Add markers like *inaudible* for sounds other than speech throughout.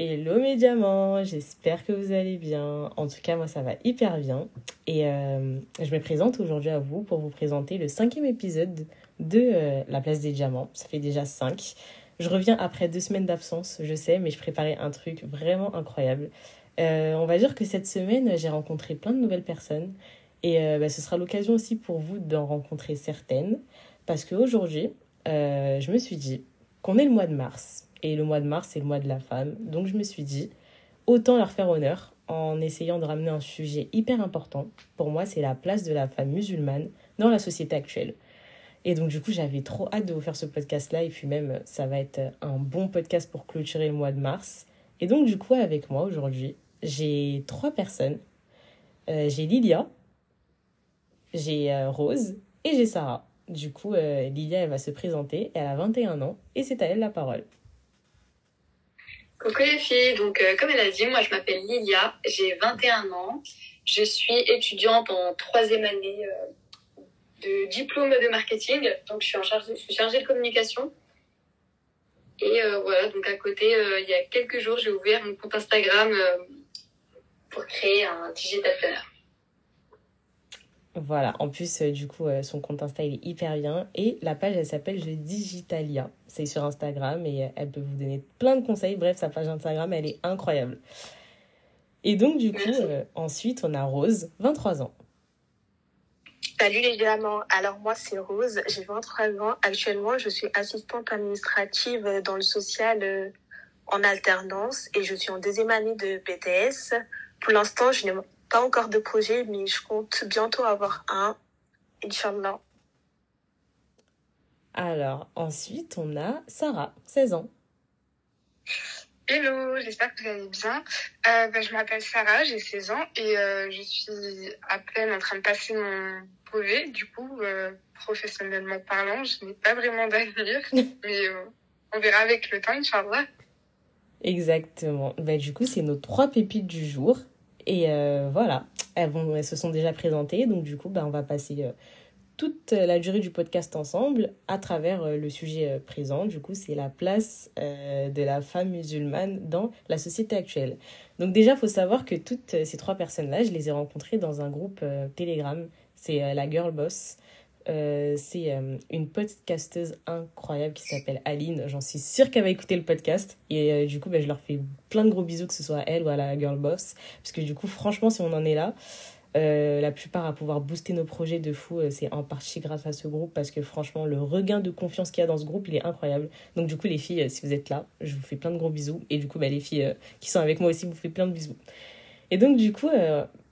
Hello mes diamants, j'espère que vous allez bien. En tout cas, moi ça va hyper bien. Et euh, je me présente aujourd'hui à vous pour vous présenter le cinquième épisode de euh, La place des diamants. Ça fait déjà cinq. Je reviens après deux semaines d'absence, je sais, mais je préparais un truc vraiment incroyable. Euh, on va dire que cette semaine, j'ai rencontré plein de nouvelles personnes. Et bah, ce sera l'occasion aussi pour vous d'en rencontrer certaines. Parce qu'aujourd'hui, je me suis dit qu'on est le mois de mars et le mois de mars, c'est le mois de la femme. Donc je me suis dit, autant leur faire honneur en essayant de ramener un sujet hyper important. Pour moi, c'est la place de la femme musulmane dans la société actuelle. Et donc du coup, j'avais trop hâte de vous faire ce podcast-là. Et puis même, ça va être un bon podcast pour clôturer le mois de mars. Et donc du coup, avec moi aujourd'hui, j'ai trois personnes. Euh, j'ai Lilia, j'ai euh, Rose et j'ai Sarah. Du coup, euh, Lilia, elle va se présenter. Elle a 21 ans et c'est à elle la parole. Coucou les filles, donc euh, comme elle a dit, moi je m'appelle Lilia, j'ai 21 ans, je suis étudiante en troisième année euh, de diplôme de marketing, donc je suis, en charge, je suis chargée de communication. Et euh, voilà, donc à côté, il y a quelques jours, j'ai ouvert mon compte Instagram pour créer un digital planner. Voilà, en plus, euh, du coup, euh, son compte Insta, il est hyper bien. Et la page, elle s'appelle Je Digitalia. C'est sur Instagram et euh, elle peut vous donner plein de conseils. Bref, sa page Instagram, elle est incroyable. Et donc, du coup, ensuite, on a Rose, 23 ans. Salut les diamants. Alors moi c'est Rose, j'ai 23 ans. Actuellement je suis assistante administrative dans le social en alternance et je suis en deuxième année de BTS. Pour l'instant je n'ai pas encore de projet, mais je compte bientôt avoir un, Inch'Allah. Alors, ensuite, on a Sarah, 16 ans. Hello, j'espère que vous allez bien. Euh, bah, je m'appelle Sarah, j'ai 16 ans et euh, je suis à peine en train de passer mon brevet. Du coup, euh, professionnellement parlant, je n'ai pas vraiment d'avenir, *laughs* mais on verra avec le temps, Inch'Allah. Exactement. Bah, du coup, c'est nos trois pépites du jour. Et euh, voilà, elles, vont, elles se sont déjà présentées. Donc, du coup, ben, on va passer euh, toute la durée du podcast ensemble à travers euh, le sujet présent. Du coup, c'est la place de la femme musulmane dans la société actuelle. Donc, déjà, il faut savoir que toutes ces trois personnes-là, je les ai rencontrées dans un groupe Telegram. C'est la Girl Boss. Euh, c'est euh, une podcasteuse incroyable qui s'appelle Aline. J'en suis sûre qu'elle va écouter le podcast. Et euh, du coup, ben, je leur fais plein de gros bisous, que ce soit à elle ou à la Girl Boss. Parce que du coup, franchement, si on en est là, la plupart à pouvoir booster nos projets de fou, c'est en partie grâce à ce groupe. Parce que franchement, le regain de confiance qu'il y a dans ce groupe, il est incroyable. Donc du coup, les filles, si vous êtes là, je vous fais plein de gros bisous. Et du coup, ben, les filles qui sont avec moi aussi, vous faites plein de bisous. Et donc du coup,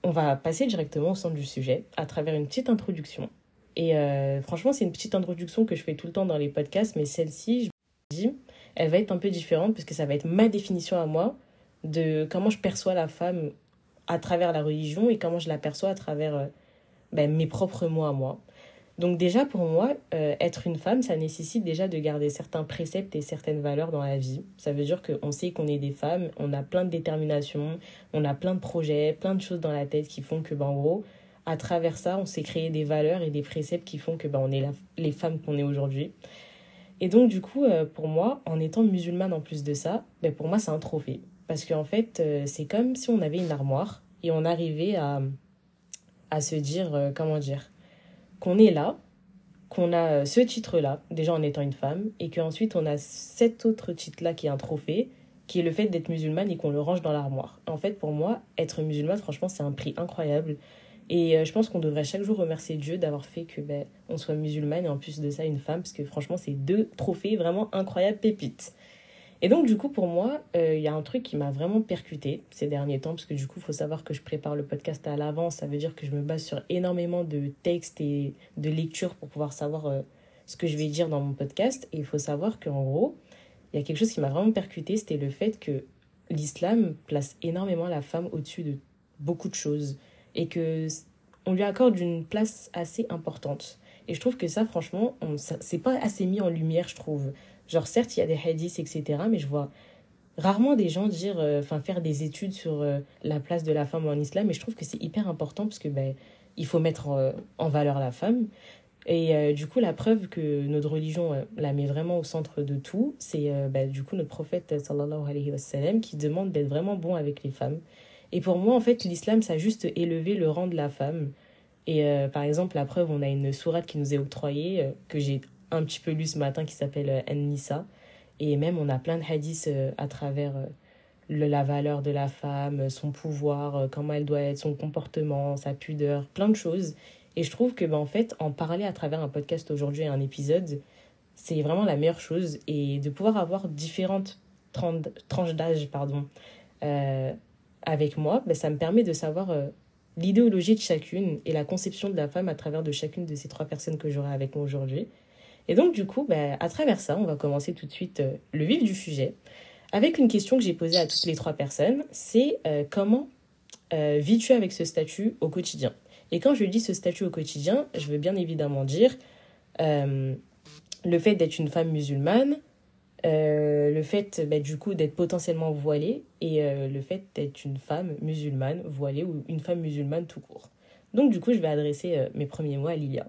on va passer directement au centre du sujet à travers une petite introduction et euh, franchement, c'est une petite introduction que je fais tout le temps dans les podcasts, mais celle-ci, je dis, elle va être un peu différente parce que ça va être ma définition à moi de comment je perçois la femme à travers la religion et comment je la perçois à travers euh, ben, mes propres mots à moi. Donc déjà, pour moi, euh, être une femme, ça nécessite déjà de garder certains préceptes et certaines valeurs dans la vie. Ça veut dire qu'on sait qu'on est des femmes, on a plein de détermination, on a plein de projets, plein de choses dans la tête qui font que, ben, en gros, à travers ça, on s'est créé des valeurs et des préceptes qui font que ben, on est les femmes qu'on est aujourd'hui. Et donc, du coup, euh, pour moi, en étant musulmane en plus de ça, ben, pour moi, c'est un trophée. Parce qu'en fait, euh, c'est comme si on avait une armoire et on arrivait à, à se dire, euh, comment dire, qu'on est là, qu'on a ce titre-là, déjà en étant une femme, et qu'ensuite on a cet autre titre-là qui est un trophée, qui est le fait d'être musulmane et qu'on le range dans l'armoire. En fait, pour moi, être musulmane, franchement, c'est un prix incroyable. Et euh, je pense qu'on devrait chaque jour remercier Dieu d'avoir fait que ben, on soit musulmane et en plus de ça une femme, parce que franchement, c'est deux trophées vraiment incroyables, pépites. Et donc, du coup, pour moi, euh, il y a un truc qui m'a vraiment percuté ces derniers temps, parce que du coup, il faut savoir que je prépare le podcast à l'avance. Ça veut dire que je me base sur énormément de textes et de lectures pour pouvoir savoir euh, ce que je vais dire dans mon podcast. Et il faut savoir qu'en gros, il y a quelque chose qui m'a vraiment percuté, c'était le fait que l'islam place énormément la femme au-dessus de beaucoup de choses et que on lui accorde une place assez importante. Et je trouve que ça, franchement, c'est pas assez mis en lumière, je trouve. Genre, certes, il y a des hadiths, etc., mais je vois rarement des gens dire, euh, enfin, faire des études sur euh, la place de la femme en islam, et je trouve que c'est hyper important parce que ben, il faut mettre en, valeur la femme. Et euh, du coup, la preuve que notre religion euh, la met vraiment au centre de tout, c'est euh, bah, du coup notre prophète qui demande d'être vraiment bon avec les femmes. Et pour moi, en fait, l'islam, ça a juste élevé le rang de la femme. Et par exemple, la preuve, on a une sourate qui nous est octroyée, que j'ai un petit peu lu ce matin, qui s'appelle An-Nisa. Et même, on a plein de hadiths à travers le, la valeur de la femme, son pouvoir, comment elle doit être, son comportement, sa pudeur, plein de choses. Et je trouve que, ben, en fait, en parler à travers un podcast aujourd'hui et un épisode, c'est vraiment la meilleure chose. Et de pouvoir avoir différentes tranches d'âge pardon, euh, avec moi, ben, ça me permet de savoir euh, l'idéologie de chacune et la conception de la femme à travers de chacune de ces trois personnes que j'aurai avec moi aujourd'hui. Et donc, du coup, ben, à travers ça, on va commencer tout de suite euh, le vif du sujet avec une question que j'ai posée à toutes les trois personnes c'est comment vis-tu avec ce statut au quotidien? Et quand je dis ce statut au quotidien, je veux bien évidemment dire euh, le fait d'être une femme musulmane, euh, le fait bah, du coup d'être potentiellement voilée et euh, le fait d'être une femme musulmane voilée ou une femme musulmane tout court. Donc du coup, je vais adresser mes premiers mots à Lilia.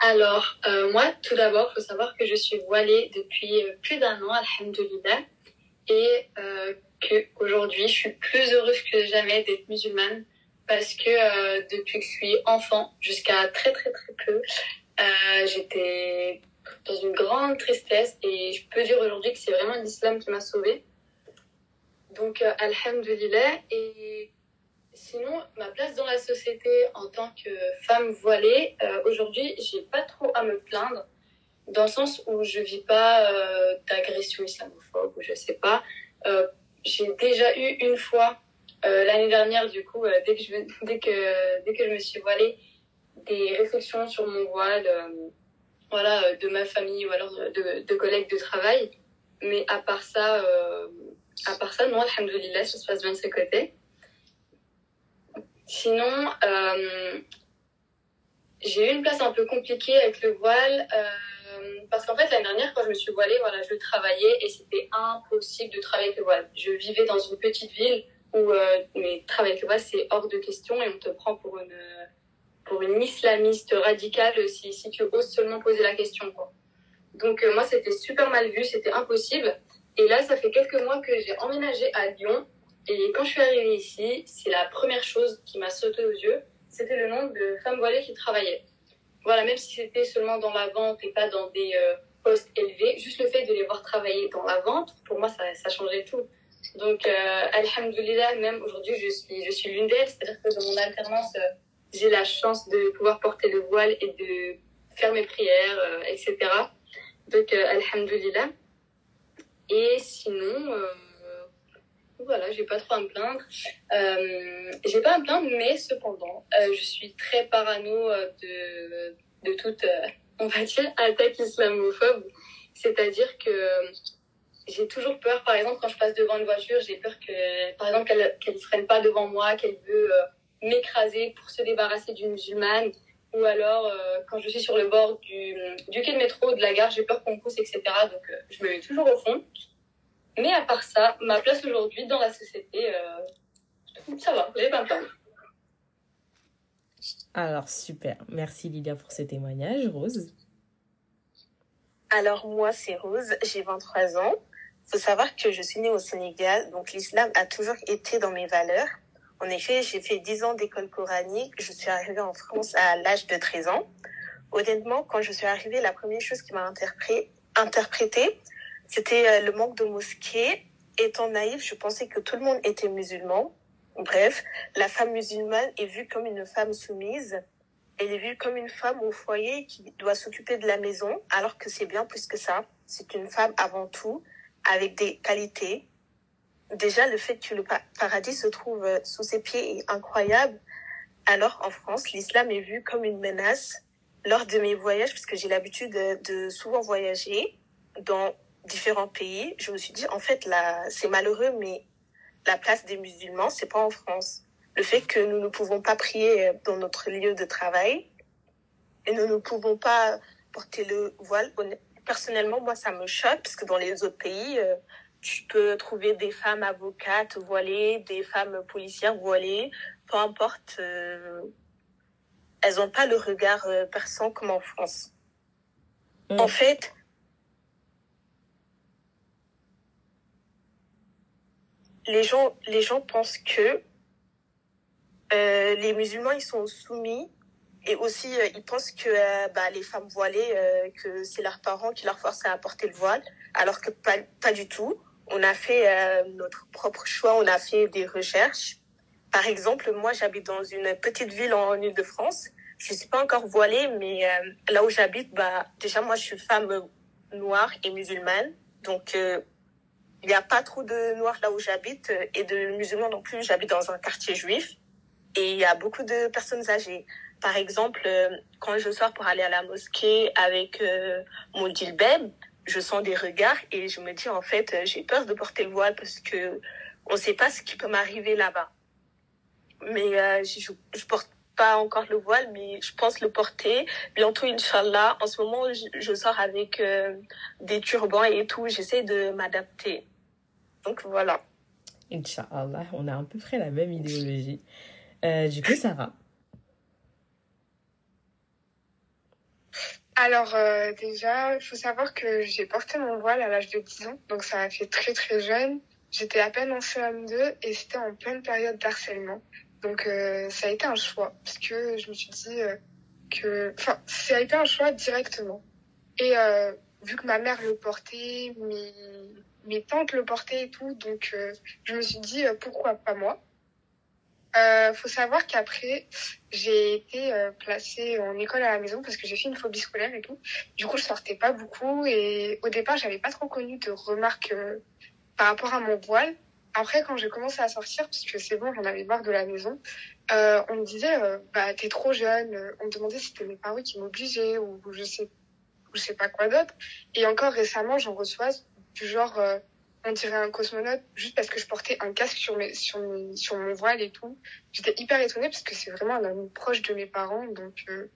Alors, moi, tout d'abord, il faut savoir que je suis voilée depuis plus d'un an, alhamdoulilah. Et qu'aujourd'hui, je suis plus heureuse que jamais d'être musulmane parce que euh, depuis que je suis enfant jusqu'à très très très peu, euh, j'étais dans une grande tristesse et je peux dire aujourd'hui que c'est vraiment l'islam qui m'a sauvée. Donc, euh, alhamdulillah. Et sinon, ma place dans la société en tant que femme voilée, euh, aujourd'hui, j'ai pas trop à me plaindre dans le sens où je vis pas euh, d'agression islamophobe ou je sais pas. Euh, j'ai déjà eu une fois euh, l'année dernière, du coup, dès, que je, dès, que, dès que je me suis voilée, des réflexions sur mon voile, voilà, de ma famille ou alors de, de, collègues de travail. Mais à part ça, à part ça, non, alhamdoulilah, ça se passe bien de ce côté. Sinon, j'ai eu une place un peu compliquée avec le voile. Euh, parce qu'en fait, l'année dernière, quand je me suis voilée, voilà, je travaillais et c'était impossible de travailler avec le voile. Je vivais dans une petite ville où euh, mais travailler avec le voile, c'est hors de question et on te prend pour une, pour une islamiste radicale si, si tu oses seulement poser la question. Quoi. Donc euh, moi, c'était super mal vu, c'était impossible. Et là, ça fait quelques mois que j'ai emménagé à Lyon. Et quand je suis arrivée ici, c'est la première chose qui m'a sauté aux yeux, c'était le nombre de femmes voilées qui travaillaient voilà, même si c'était seulement dans la vente et pas dans des euh, postes élevés, juste le fait de les voir travailler dans la vente, pour moi, ça, ça changeait tout. Donc, euh, même aujourd'hui, je suis, je suis l'une d'elles. C'est-à-dire que dans mon alternance, euh, j'ai la chance de pouvoir porter le voile et de faire mes prières, euh, etc. Donc, euh. Et sinon, voilà, j'ai pas trop à me plaindre. Euh, j'ai pas à me plaindre, mais cependant, euh, je suis très parano euh, de, de toute, euh, on va dire, attaque islamophobe. C'est-à-dire que j'ai toujours peur, par exemple, quand je passe devant une voiture, j'ai peur que, par exemple, qu'elle qu'elle freine pas devant moi, qu'elle veut euh, m'écraser pour se débarrasser d'une musulmane. Ou alors, quand je suis sur le bord du, du quai de métro, de la gare, j'ai peur qu'on pousse, etc. Donc, je me mets toujours au fond. Mais à part ça, ma place aujourd'hui dans la société, euh, ça va, j'ai pas peur. Alors, super. Merci Lilia pour ce témoignage. Rose Alors, moi, c'est Rose, j'ai 23 ans. Il faut savoir que je suis née au Sénégal, donc l'islam a toujours été dans mes valeurs. En effet, j'ai fait 10 ans d'école coranique. Je suis arrivée en France à l'âge de 13 ans. Honnêtement, quand je suis arrivée, la première chose qui m'a interprétée, c'était euh, le manque de mosquées. Étant naïf, je pensais que tout le monde était musulman. Bref, la femme musulmane est vue comme une femme soumise. Elle est vue comme une femme au foyer qui doit s'occuper de la maison, alors que c'est bien plus que ça. C'est une femme avant tout, avec des qualités. Déjà, le fait que le paradis se trouve euh, sous ses pieds est incroyable. Alors, en France, l'islam est vu comme une menace. Lors de mes voyages, puisque j'ai l'habitude de, de souvent voyager dans différents pays, je me suis dit, en fait, là, c'est malheureux, mais la place des musulmans, c'est pas en France. Le fait que nous ne pouvons pas prier dans notre lieu de travail et nous ne pouvons pas porter le voile. Personnellement, moi, ça me choque parce que dans les autres pays, euh, tu peux trouver des femmes avocates voilées, des femmes policières voilées, peu importe. Euh, elles n'ont pas le regard euh, perçant comme en France. Mm. En fait, les gens, les gens pensent que euh, les musulmans, ils sont soumis et aussi euh, ils pensent que euh, bah, les femmes voilées, euh, que c'est leurs parents qui leur forcent à porter le voile, alors que pas, pas du tout. On a fait euh, notre propre choix, on a fait des recherches. Par exemple, moi, j'habite dans une petite ville en Île-de-France. Je suis pas encore voilée, mais euh, là où j'habite, bah, déjà, moi, je suis femme noire et musulmane. Donc, euh, il n'y a pas trop de noirs là où j'habite euh, et de musulmans non plus. J'habite dans un quartier juif et il y a beaucoup de personnes âgées. Par exemple, euh, quand je sors pour aller à la mosquée avec mon djellab, je sens des regards et je me dis en fait, euh, j'ai peur de porter le voile parce que on sait pas ce qui peut m'arriver là-bas. Mais euh, je, je porte pas encore le voile, mais je pense le porter bientôt, Inch'Allah. En ce moment, je, sors avec euh, des turbans et tout. J'essaie de m'adapter. Donc voilà. Inch'Allah, on a à peu près la même idéologie. Du coup, Sarah. Alors euh, déjà, il faut savoir que j'ai porté mon voile à l'âge de 10 ans, donc ça a fait très très jeune. J'étais à peine en CM2 et c'était en pleine période d'harcèlement. Donc euh, ça a été un choix, parce que je me suis dit euh, que... Enfin, ça a été un choix directement. Et euh, vu que ma mère le portait, mes, mes tantes le portaient et tout, donc euh, je me suis dit pourquoi pas moi? Euh, faut savoir qu'après, j'ai été euh, placée en école à la maison parce que j'ai fait une phobie scolaire et tout. Du coup, je sortais pas beaucoup et au départ, j'avais pas trop connu de remarques euh, par rapport à mon voile. Après, quand j'ai commencé à sortir, parce que c'est bon, j'en avais marre de la maison, euh, on me disait, euh, bah, t'es trop jeune. On me demandait si c'était mes parents qui m'obligeaient ou, je sais, ou je sais pas quoi d'autre. Et encore récemment, j'en reçois du genre, euh, on dirait un cosmonaute juste parce que je portais un casque sur mes, sur sur mon voile et tout. J'étais hyper étonnée parce que c'est vraiment un ami proche de mes parents, donc euh,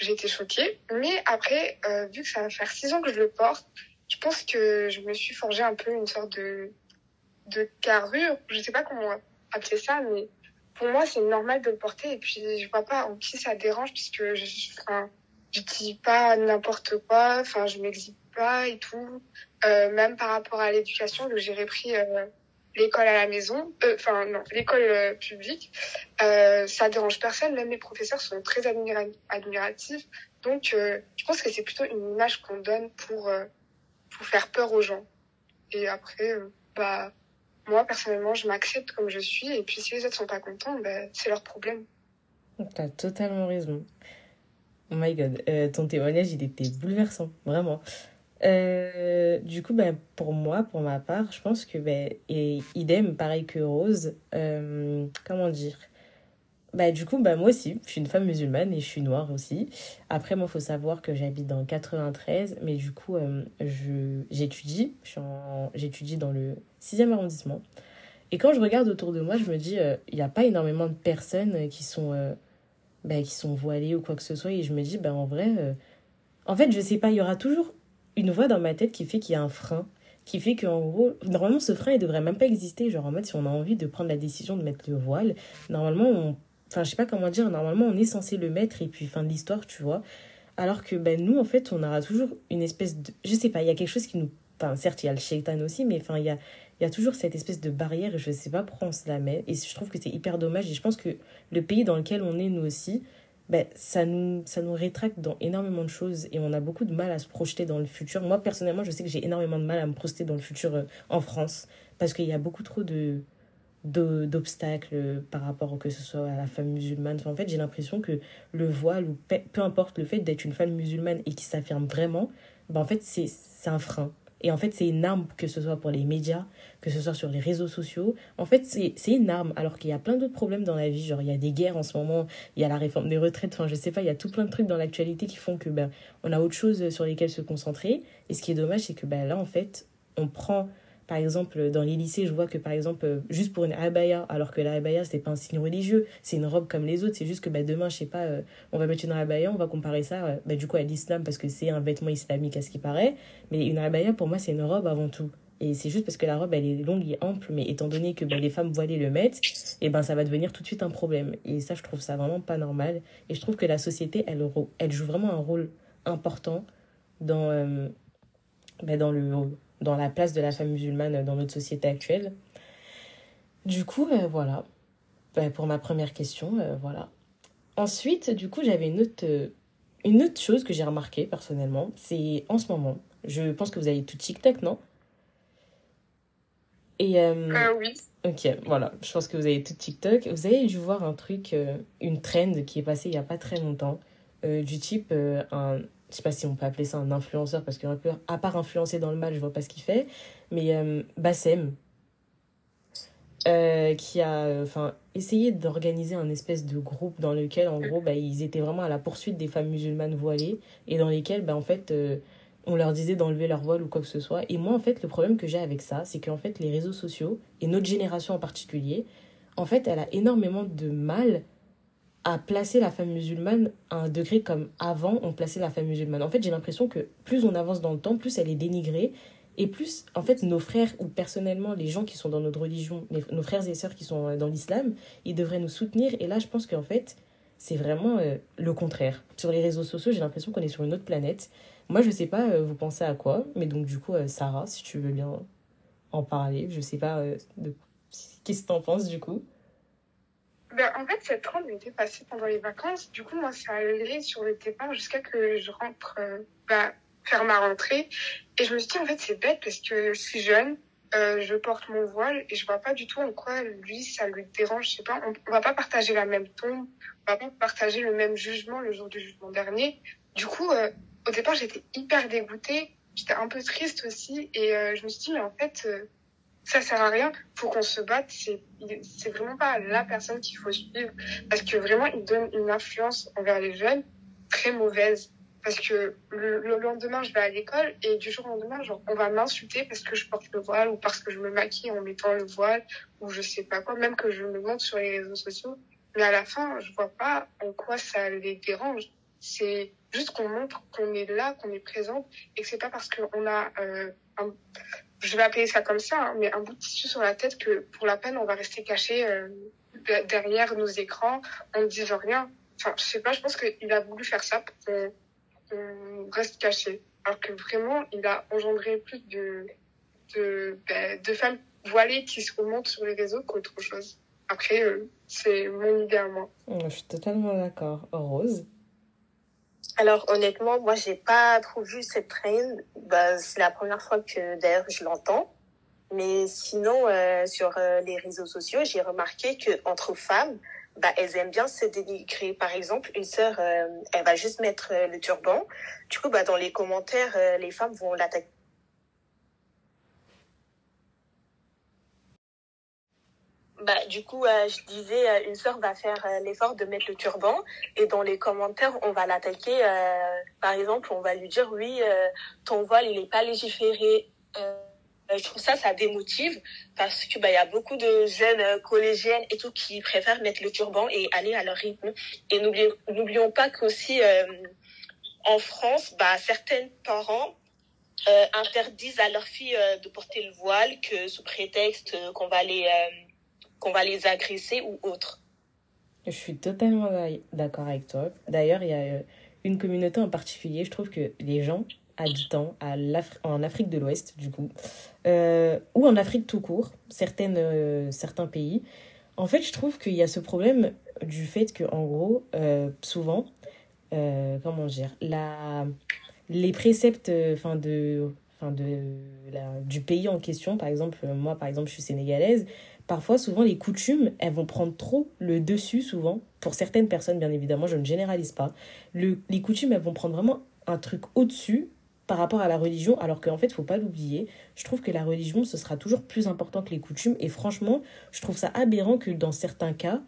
été choquée. Mais après, euh, vu que ça va faire six ans que je le porte, je pense que je me suis forgé un peu une sorte de de carrure. Je sais pas comment appeler ça, mais pour moi c'est normal de le porter et puis je vois pas en qui ça dérange puisque je, enfin, dis pas n'importe quoi, enfin je m'exhibe pas et tout. Euh, même par rapport à l'éducation, j'ai repris euh, l'école à la maison, euh, enfin non, l'école publique. Ça dérange personne, même mes professeurs sont très admira admiratifs. Donc je pense que c'est plutôt une image qu'on donne pour pour faire peur aux gens. Et après, bah moi personnellement, je m'accepte comme je suis et puis si les autres sont pas contents, bah, c'est leur problème. T'as totalement raison. Oh my god, ton témoignage, il était bouleversant, vraiment. Euh, du coup, ben, pour moi, pour ma part, je pense que, ben, et idem, pareil que Rose, euh, comment dire? Bah, du coup, bah, moi aussi, je suis une femme musulmane et je suis noire aussi. Après, moi, il faut savoir que j'habite dans 93, mais du coup, euh, j'étudie, j'étudie dans le 6e arrondissement. Et quand je regarde autour de moi, je me dis, euh, il n'y a pas énormément de personnes qui sont, bah, qui sont voilées ou quoi que ce soit. Et je me dis, bah, en vrai, en fait, je sais pas, il y aura toujours une voix dans ma tête qui fait qu'il y a un frein. Qui fait qu'en gros, normalement, ce frein, il devrait même pas exister. Genre, en mode, si on a envie de prendre la décision de mettre le voile, normalement, on Enfin, je sais pas comment dire, normalement, on est censé le mettre et puis fin de l'histoire, tu vois. Alors que ben, nous, en fait, on aura toujours une espèce de. Je sais pas, il y a quelque chose qui nous. Enfin, certes, il y a le shaitan aussi, mais enfin, il y a, il y a toujours cette espèce de barrière et je sais pas pourquoi on se la met. Et je trouve que c'est hyper dommage. Et je pense que le pays dans lequel on est, nous aussi, ben, ça, nous, ça nous rétracte dans énormément de choses et on a beaucoup de mal à se projeter dans le futur. Moi, personnellement, je sais que j'ai énormément de mal à me projeter dans le futur euh, en France parce qu'il y a beaucoup trop de d'obstacles par rapport que ce soit à la femme musulmane. En fait, j'ai l'impression que le voile, ou pe- peu importe le fait d'être une femme musulmane et qui s'affirme vraiment, ben, en fait, c'est un frein. Et en fait, c'est une arme, que ce soit pour les médias, que ce soit sur les réseaux sociaux. En fait, c'est une arme, alors qu'il y a plein d'autres problèmes dans la vie. Genre, il y a des guerres en ce moment, il y a la réforme des retraites, enfin, je sais pas, il y a tout plein de trucs dans l'actualité qui font que ben, on a autre chose sur lesquelles se concentrer. Et ce qui est dommage, c'est que ben, là, en fait, on prend par exemple, dans les lycées, je vois que, par exemple, euh, juste pour une abaya, alors que la abaya, c'est pas un signe religieux, c'est une robe comme les autres, c'est juste que bah, demain, je sais pas, euh, on va mettre une abaya, on va comparer ça, euh, bah, du coup, à l'islam, parce que c'est un vêtement islamique à ce qui paraît, mais une abaya, pour moi, c'est une robe avant tout. et c'est juste parce que la robe elle est longue et ample, mais étant donné que ben, les femmes voilées le mettent, et ben ça va devenir tout de suite un problème. Et ça, je trouve ça vraiment pas normal. Et je trouve que la société, elle, joue vraiment un rôle important dans, euh, ben, dans, le, dans la place de la femme musulmane dans notre société actuelle. Du coup, euh, voilà. Ben, pour ma première question, euh, voilà. Ensuite, du coup, j'avais une autre, une autre chose que j'ai remarqué personnellement. C'est en ce moment, je pense que vous avez tout TikTok, non? Et euh, ah oui. Ok, voilà. Je pense que vous avez tout TikTok. Vous avez dû voir un truc, euh, une trend qui est passée il n'y a pas très longtemps, euh, du type un, je sais pas si on peut appeler ça un influenceur parce que à part influencer dans le mal, je vois pas ce qu'il fait, mais Bassem qui a enfin essayé d'organiser un espèce de groupe dans lequel en gros bah, ils étaient vraiment à la poursuite des femmes musulmanes voilées et dans lesquelles bah, en fait on leur disait d'enlever leur voile ou quoi que ce soit. Et moi, en fait, le problème que j'ai avec ça, c'est qu'en fait, les réseaux sociaux, et notre génération en particulier, en fait, elle a énormément de mal à placer la femme musulmane à un degré comme avant on plaçait la femme musulmane. En fait, j'ai l'impression que plus on avance dans le temps, plus elle est dénigrée. Et plus, en fait, nos frères, ou personnellement, les gens qui sont dans notre religion, nos frères et sœurs qui sont dans l'islam, ils devraient nous soutenir. Et là, je pense qu'en fait, c'est vraiment euh, le contraire. Sur les réseaux sociaux, j'ai l'impression qu'on est sur une autre planète. Moi, je sais pas, euh, vous pensez à quoi, mais donc du coup, euh, Sarah, si tu veux bien en parler, je sais pas euh, de... qu'est-ce que t'en penses du coup. Ben, en fait, cette trend était passée pendant les vacances. Du coup, moi, ça allait sur le départ jusqu'à que je rentre bah, faire ma rentrée. Et je me suis dit, en fait, c'est bête parce que je suis jeune, je porte mon voile et je vois pas du tout en quoi lui, ça lui dérange. Je sais pas, on, on va pas partager la même tombe, on va pas partager le même jugement le jour du jugement dernier. Du coup, au départ, j'étais hyper dégoûtée. J'étais un peu triste aussi. Et euh, je me suis dit, mais en fait, euh, ça sert à rien. Faut qu'on se batte. C'est, c'est vraiment pas la personne qu'il faut suivre. Parce que vraiment, il donne une influence envers les jeunes très mauvaise. Parce que le, lendemain, je vais à l'école et du jour au lendemain, genre, on va m'insulter parce que je porte le voile ou parce que je me maquille en mettant le voile ou je sais pas quoi, même que je me montre sur les réseaux sociaux. Mais à la fin, je vois pas en quoi ça les dérange. C'est juste qu'on montre qu'on est là, qu'on est présente et que c'est pas parce qu'on a euh, je vais appeler ça comme ça, hein, mais un bout de tissu sur la tête que pour la peine on va rester caché euh, derrière nos écrans en ne disant rien. Enfin, je sais pas, je pense qu'il a voulu faire ça pour qu'on reste caché. Alors que vraiment, il a engendré plus de, de, ben, de femmes voilées qui se remontent sur les réseaux qu'autre chose. Après, euh, c'est mon idée à moi. Je suis totalement d'accord. Rose? Alors honnêtement, moi j'ai pas trop vu cette trend. Bah, c'est la première fois que d'ailleurs je l'entends. Mais sinon, euh, sur euh, les réseaux sociaux, j'ai remarqué que entre femmes, bah, elles aiment bien se dénigrer. Par exemple, une sœur, euh, elle va juste mettre le turban. Du coup, bah, dans les commentaires, les femmes vont l'attaquer Bah, du coup, euh, je disais, euh, une sœur va faire euh, l'effort de mettre le turban et dans les commentaires, on va l'attaquer. par exemple, on va lui dire, oui, ton voile, il n'est pas légiféré. je trouve ça, ça démotive parce que bah, y a beaucoup de jeunes collégiennes et tout qui préfèrent mettre le turban et aller à leur rythme. Et n'oublions pas qu'aussi, en France, bah, certains parents interdisent à leurs filles de porter le voile que sous prétexte qu'on va les va les agresser ou autre. Je suis totalement d'accord avec toi. D'ailleurs, il y a euh, une communauté en particulier, je trouve que les gens habitants en Afrique de l'Ouest, du coup, euh, ou en Afrique tout court, euh, certains pays, en fait, je trouve qu'il y a ce problème du fait que, en gros, souvent, comment dire, la, les préceptes de, enfin de, du pays en question, par exemple, moi, par exemple, je suis sénégalaise, parfois, souvent, les coutumes, elles vont prendre trop le dessus, souvent. Pour certaines personnes, bien évidemment, je ne généralise pas. Le, les coutumes, elles vont prendre vraiment un truc au-dessus par rapport à la religion, alors qu'en fait, il faut pas l'oublier. Je trouve que la religion, ce sera toujours plus important que les coutumes. Et franchement, je trouve ça aberrant que dans certains cas,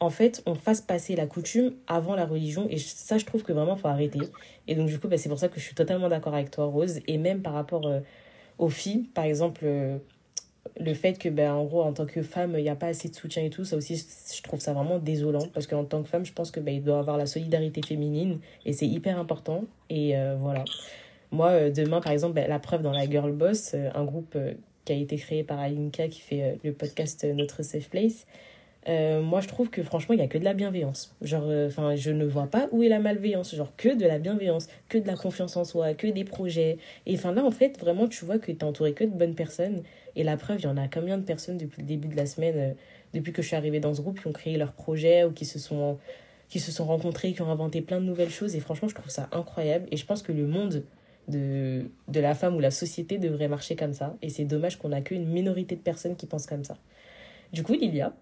en fait, on fasse passer la coutume avant la religion. Et ça, je trouve que vraiment, faut arrêter. Et donc, du coup, bah, c'est pour ça que je suis totalement d'accord avec toi, Rose. Et même par rapport euh, aux filles, par exemple, euh, le fait que, ben, en gros, en tant que femme, il n'y a pas assez de soutien et tout, ça aussi, je trouve ça vraiment désolant. Parce qu'en tant que femme, je pense que ben, il doit avoir la solidarité féminine et c'est hyper important. Et euh, voilà. Moi, euh, demain, par exemple, ben, la preuve dans la Girl Boss, euh, un groupe qui a été créé par Alinka qui fait le podcast Notre Safe Place. Euh, moi, je trouve que franchement, il n'y a que de la bienveillance. Genre, enfin, je ne vois pas où est la malveillance. Genre, que de la bienveillance, que de la confiance en soi, que des projets. Et enfin, là, en fait, vraiment, tu vois que tu es entouré que de bonnes personnes. Et la preuve, il y en a combien de personnes depuis le début de la semaine, depuis que je suis arrivée dans ce groupe, qui ont créé leur projet ou qui se sont qui se sont rencontrés, qui ont inventé plein de nouvelles choses. Et franchement, je trouve ça incroyable. Et je pense que le monde de, de la femme ou la société devrait marcher comme ça. Et c'est dommage qu'on n'a qu'une minorité de personnes qui pensent comme ça. Du coup, Lilia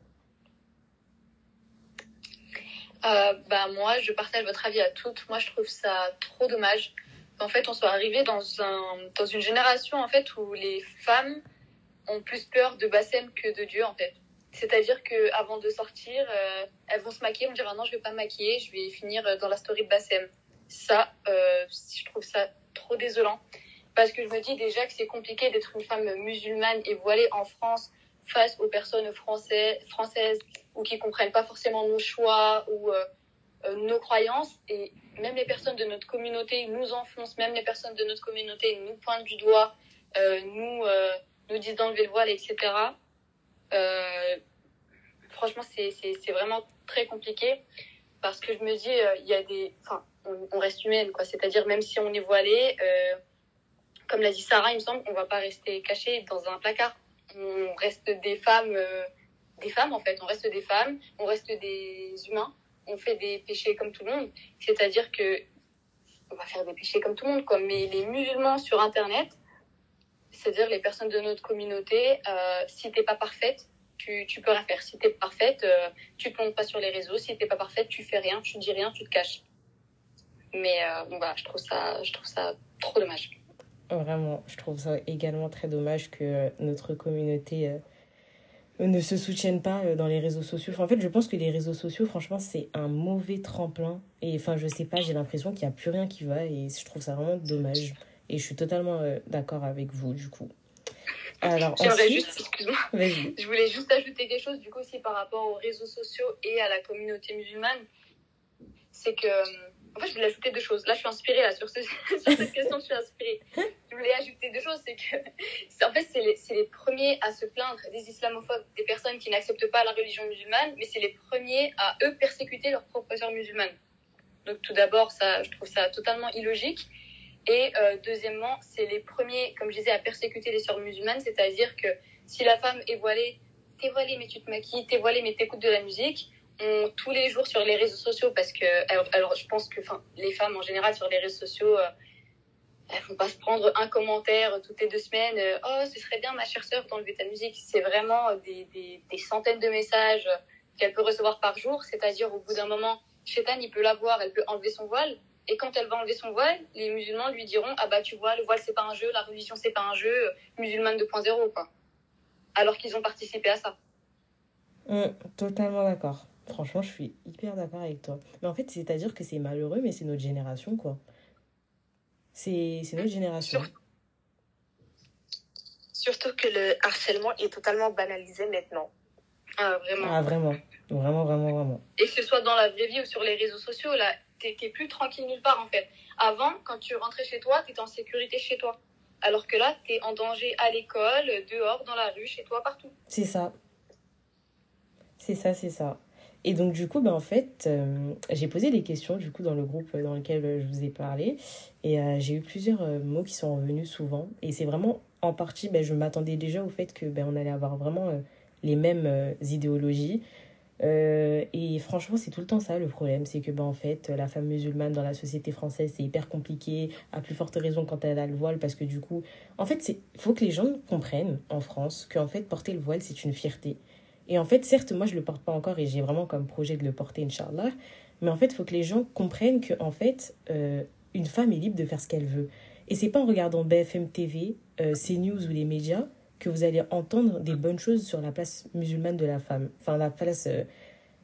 euh, bah moi, je partage votre avis à toutes. Moi, je trouve ça trop dommage. En fait, on soit arrivé dans, un, dans une génération en fait où les femmes ont plus peur de Bassem que de Dieu en fait. C'est-à-dire que avant de sortir, euh, elles vont se maquiller, vont dire ah non, je vais pas me maquiller, je vais finir dans la story de Bassem. Ça, euh, je trouve ça trop désolant parce que je me dis déjà que c'est compliqué d'être une femme musulmane et voilée en France face aux personnes françaises, ou qui comprennent pas forcément nos choix ou euh, nos croyances et même les personnes de notre communauté nous enfoncent, même les personnes de notre communauté nous pointent du doigt, nous nous disent d'enlever le voile, etc. Euh, franchement, c'est vraiment très compliqué parce que je me dis, euh, il y a des. Enfin, on, reste humaine, quoi. C'est-à-dire, même si on est voilé, euh, comme l'a dit Sarah, il me semble, on va pas rester caché dans un placard. On reste des femmes, des femmes en fait. On reste des femmes, on reste des humains. On fait des péchés comme tout le monde. C'est-à-dire que on va faire des péchés comme tout le monde, quoi. Mais les musulmans sur Internet, c'est-à-dire les personnes de notre communauté, euh, si t'es pas parfaite, tu, tu peux rien faire. Si t'es parfaite, euh, tu te montres pas sur les réseaux. Si t'es pas parfaite, tu fais rien, tu dis rien, tu te caches. Mais euh, bon, voilà, je trouve ça, je trouve ça trop dommage. Vraiment, je trouve ça également très dommage que notre communauté ne se soutienne pas dans les réseaux sociaux. en fait, je pense que les réseaux sociaux, franchement, c'est un mauvais tremplin. Et enfin, je sais pas, j'ai l'impression qu'il n'y a plus rien qui va et je trouve ça vraiment dommage. Et je suis totalement euh, d'accord avec vous, du coup. Alors, ensuite... juste, excuse-moi, *laughs* je voulais juste ajouter quelque chose, du coup, aussi par rapport aux réseaux sociaux et à la communauté musulmane. C'est que, en fait, je voulais ajouter deux choses. Là, je suis inspirée, là, sur, *laughs* cette question, je suis inspirée. Je voulais ajouter deux choses, c'est que, en fait, c'est les, les, premiers à se plaindre des islamophobes, des personnes qui n'acceptent pas la religion musulmane, mais c'est les premiers à, eux, persécuter leurs propres sœurs musulmanes. Donc, tout d'abord, ça, je trouve ça totalement illogique. Et euh, deuxièmement, c'est les premiers, comme je disais, à persécuter les sœurs musulmanes, c'est-à-dire que si la femme est voilée, t'es voilée mais tu te maquilles, t'es voilée mais t'écoutes de la musique, tous les jours sur les réseaux sociaux, parce que, alors, je pense que les femmes en général sur les réseaux sociaux, euh, elles vont pas se prendre un commentaire toutes les deux semaines, euh, oh ce serait bien ma chère sœur d'enlever ta musique, c'est vraiment des, des, centaines de messages qu'elle peut recevoir par jour, c'est-à-dire au bout d'un moment, Chétan, il peut la voir, elle peut enlever son voile, et quand elle va enlever son voile, les musulmans lui diront Ah bah tu vois, le voile c'est pas un jeu, la religion c'est pas un jeu, musulmane 2.0 quoi. Alors qu'ils ont participé à ça. Totalement d'accord. Franchement, je suis hyper d'accord avec toi. Mais en fait, c'est-à-dire que c'est malheureux, mais c'est notre génération quoi. C'est notre génération. Surtout que le harcèlement est totalement banalisé maintenant. Ah, vraiment. Ah, vraiment. Vraiment, vraiment, vraiment. Et que ce soit dans la vraie vie ou sur les réseaux sociaux, là, t'es plus tranquille nulle part en fait. Avant, quand tu rentrais chez toi, t'étais en sécurité chez toi. Alors que là, t'es en danger à l'école, dehors, dans la rue, chez toi, partout. C'est ça. C'est ça, c'est ça. Et donc, du coup, ben, en fait, euh, j'ai posé des questions, du coup, dans le groupe dans lequel je vous ai parlé. Et euh, j'ai eu plusieurs euh, mots qui sont revenus souvent. Et c'est vraiment, en partie, ben, je m'attendais déjà au fait que ben, on allait avoir vraiment les mêmes idéologies. Euh, et franchement, c'est tout le temps ça le problème. C'est que, ben, en fait, la femme musulmane dans la société française, c'est hyper compliqué, à plus forte raison quand elle a le voile, parce que du coup, en fait, il faut que les gens comprennent en France qu'en fait, porter le voile, c'est une fierté. Et en fait, certes, moi, je le porte pas encore et j'ai vraiment comme projet de le porter, Inch'Allah. Mais en fait, il faut que les gens comprennent que, en fait, euh, une femme est libre de faire ce qu'elle veut. Et c'est pas en regardant BFM TV, euh, CNews ou les médias que vous allez entendre des bonnes choses sur la place musulmane de la femme. Enfin, la place, euh,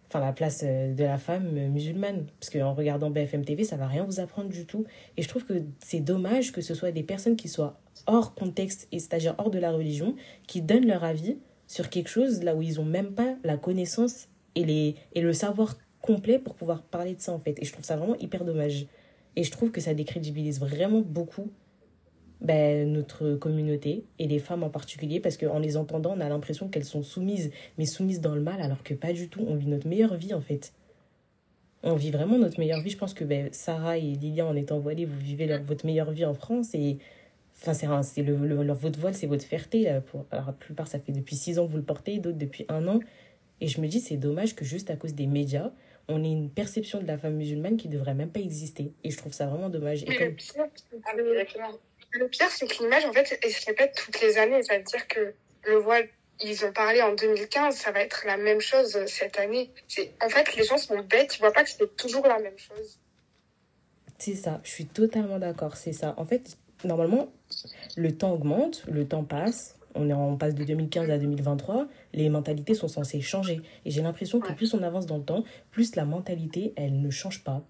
enfin, la place euh, de la femme musulmane. Parce qu'en regardant BFM TV, ça va rien vous apprendre du tout. Et je trouve que c'est dommage que ce soit des personnes qui soient hors contexte, et c'est-à-dire hors de la religion, qui donnent leur avis sur quelque chose là où ils n'ont même pas la connaissance et, les, et le savoir complet pour pouvoir parler de ça en fait. Et je trouve ça vraiment hyper dommage. Et je trouve que ça décrédibilise vraiment beaucoup ben, notre communauté et les femmes en particulier parce qu'en les entendant on a l'impression qu'elles sont soumises mais soumises dans le mal alors que pas du tout on vit notre meilleure vie en fait on vit vraiment notre meilleure vie je pense que ben, Sarah et Lilian en étant voilées vous vivez votre meilleure vie en France et enfin c'est le, le, votre voile c'est votre fierté euh, pour alors la plupart ça fait depuis six ans que vous le portez d'autres depuis un an et je me dis c'est dommage que juste à cause des médias on ait une perception de la femme musulmane qui devrait même pas exister et je trouve ça vraiment dommage et comme... Le pire, c'est que l'image, en fait, elle se répète toutes les années. Ça veut dire que le voile, ils ont parlé en 2015, ça va être la même chose cette année. C'est, en fait, les gens sont bêtes, ils voient pas que c'est toujours la même chose. C'est ça, je suis totalement d'accord, c'est ça. En fait, normalement, le temps augmente, le temps passe, on, est, on passe de 2015 à 2023, les mentalités sont censées changer. Et j'ai l'impression que plus on avance dans le temps, plus la mentalité, elle ne change pas.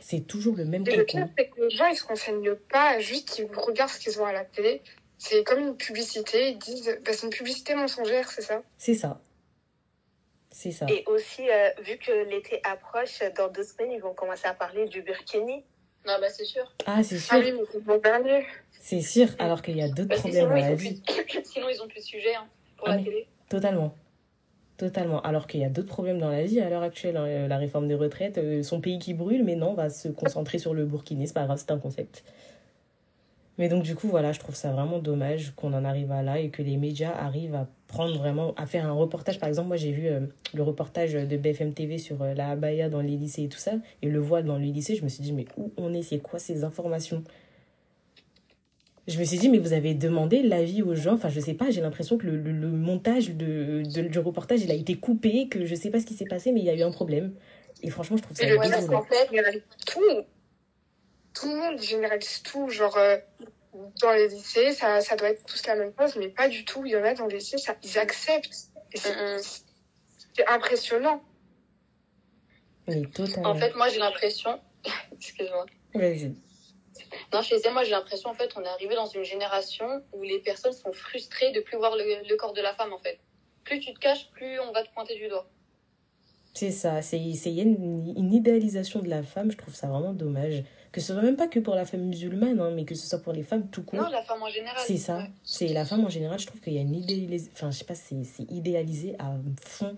C'est toujours le même Et le pire, c'est que les gens, ils se renseignent pas, juste ils regardent ce qu'ils ont à la télé. C'est comme une publicité, ils disent, bah, c'est une publicité mensongère, c'est ça? C'est ça. C'est ça. Et aussi, euh, vu que l'été approche, dans deux semaines, ils vont commencer à parler du burkini. Non, bah c'est sûr. Ah, c'est sûr. Ah oui, mais c'est. C'est sûr, alors qu'il y a d'autres que problèmes sinon, dans la vie. plus... sinon, ils ont plus de sujet hein, pour Ah, la télé. Totalement. Totalement. Alors qu'il y a d'autres problèmes dans la vie à l'heure actuelle. hein. Euh, La réforme des retraites, euh, son pays qui brûle, mais non, on va se concentrer sur le Burkini, c'est pas grave, c'est un concept. Mais donc, du coup, voilà, je trouve ça vraiment dommage qu'on en arrive à là et que les médias arrivent à prendre vraiment, à faire un reportage. Par exemple, moi, j'ai vu euh, le reportage de BFM TV sur euh, la abaya dans les lycées et tout ça, et le voile dans les lycées. Je me suis dit, mais où on est? C'est quoi ces informations? Je me suis dit, mais vous avez demandé l'avis aux gens. Enfin, je sais pas, j'ai l'impression que le, le, le montage de, de- du reportage, il a été coupé, que je sais pas ce qui s'est passé, mais il y a eu un problème. Et franchement, je trouve ça Et le fait, ils généralisent tout. Tout le monde généralise tout. Genre, euh, dans les lycées, ça, ça doit être tous la même chose, mais pas du tout. Il y en a dans les lycées, ça, ils acceptent. C'est impressionnant. Mais totalement. en fait, moi, j'ai l'impression. *laughs* Excuse-moi. Vas-y. Non, je disais, moi, j'ai l'impression, en fait, on est arrivé dans une génération où les personnes sont frustrées de plus voir le, le corps de la femme, en fait. Plus tu te caches, plus on va te pointer du doigt. C'est ça, c'est c'est- il y a une, une idéalisation de la femme, je trouve ça vraiment dommage. Que ce soit même pas que pour la femme musulmane, hein, mais que ce soit pour les femmes tout court. Non, la femme en général. C'est ça. Ouais. C'est la femme en général, je trouve qu'il y a une idéalisation. Enfin, je sais pas, c'est c'est idéalisé à fond.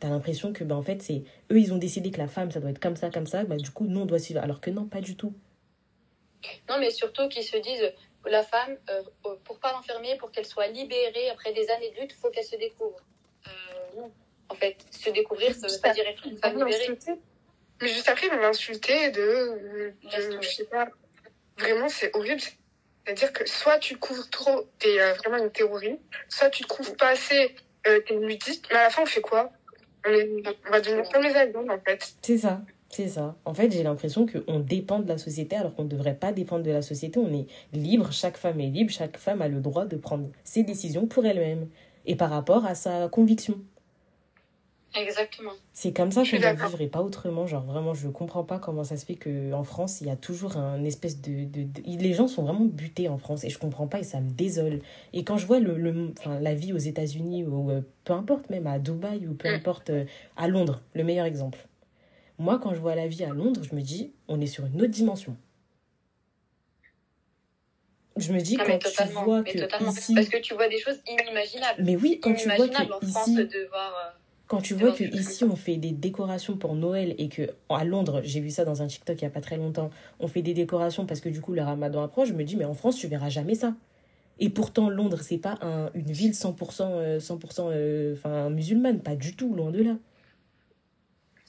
T'as l'impression que, bah, en fait, c'est eux, ils ont décidé que la femme, ça doit être comme ça, comme ça. Bah, du coup, nous, on doit suivre. Alors que non, pas du tout. Non, mais surtout qu'ils se disent, la femme, euh, pour pas l'enfermer, pour qu'elle soit libérée après des années de lutte, faut qu'elle se découvre. Euh, non. En fait, se découvrir, ça veut pas dire être une femme libérée. Mais juste après, ils vont l'insulter de, de, je sais pas. Vraiment, c'est horrible. C'est-à-dire que soit tu couvres trop, t'es euh, vraiment une théorie, soit tu te couvres pas assez, euh, t'es une nudiste, mais à la fin, on fait quoi? On, est, on va devenir comme les aliens, en fait. C'est ça. C'est ça. En fait, j'ai l'impression qu'on dépend de la société alors qu'on ne devrait pas dépendre de la société. On est libre, chaque femme est libre, chaque femme a le droit de prendre ses décisions pour elle-même et par rapport à sa conviction. Exactement. C'est comme ça qu'on doit vivre et pas autrement. Genre, vraiment, je comprends pas comment ça se fait qu'en France, il y a toujours un espèce de, de, de- Les gens sont vraiment butés en France et je comprends pas et ça me désole. Et quand je vois le, le, enfin, la vie aux États-Unis ou euh, peu importe, même à Dubaï ou peu Mm. importe, euh, à Londres, le meilleur exemple. Moi, quand je vois la vie à Londres, je me dis, on est sur une autre dimension. Je me dis, Ah, mais quand tu vois que ici. Parce que tu vois des choses inimaginables. Mais oui, quand tu vois inimaginables en que France ici. de voir. euh, Quand tu vois que ici on fait des décorations pour Noël et que à Londres, j'ai vu ça dans un TikTok il y a pas très longtemps, on fait des décorations parce que du coup le Ramadan approche, je me dis mais en France tu verras jamais ça. Et pourtant Londres, c'est pas un, une ville 100% euh, 100% euh, musulmane, pas du tout, loin de là.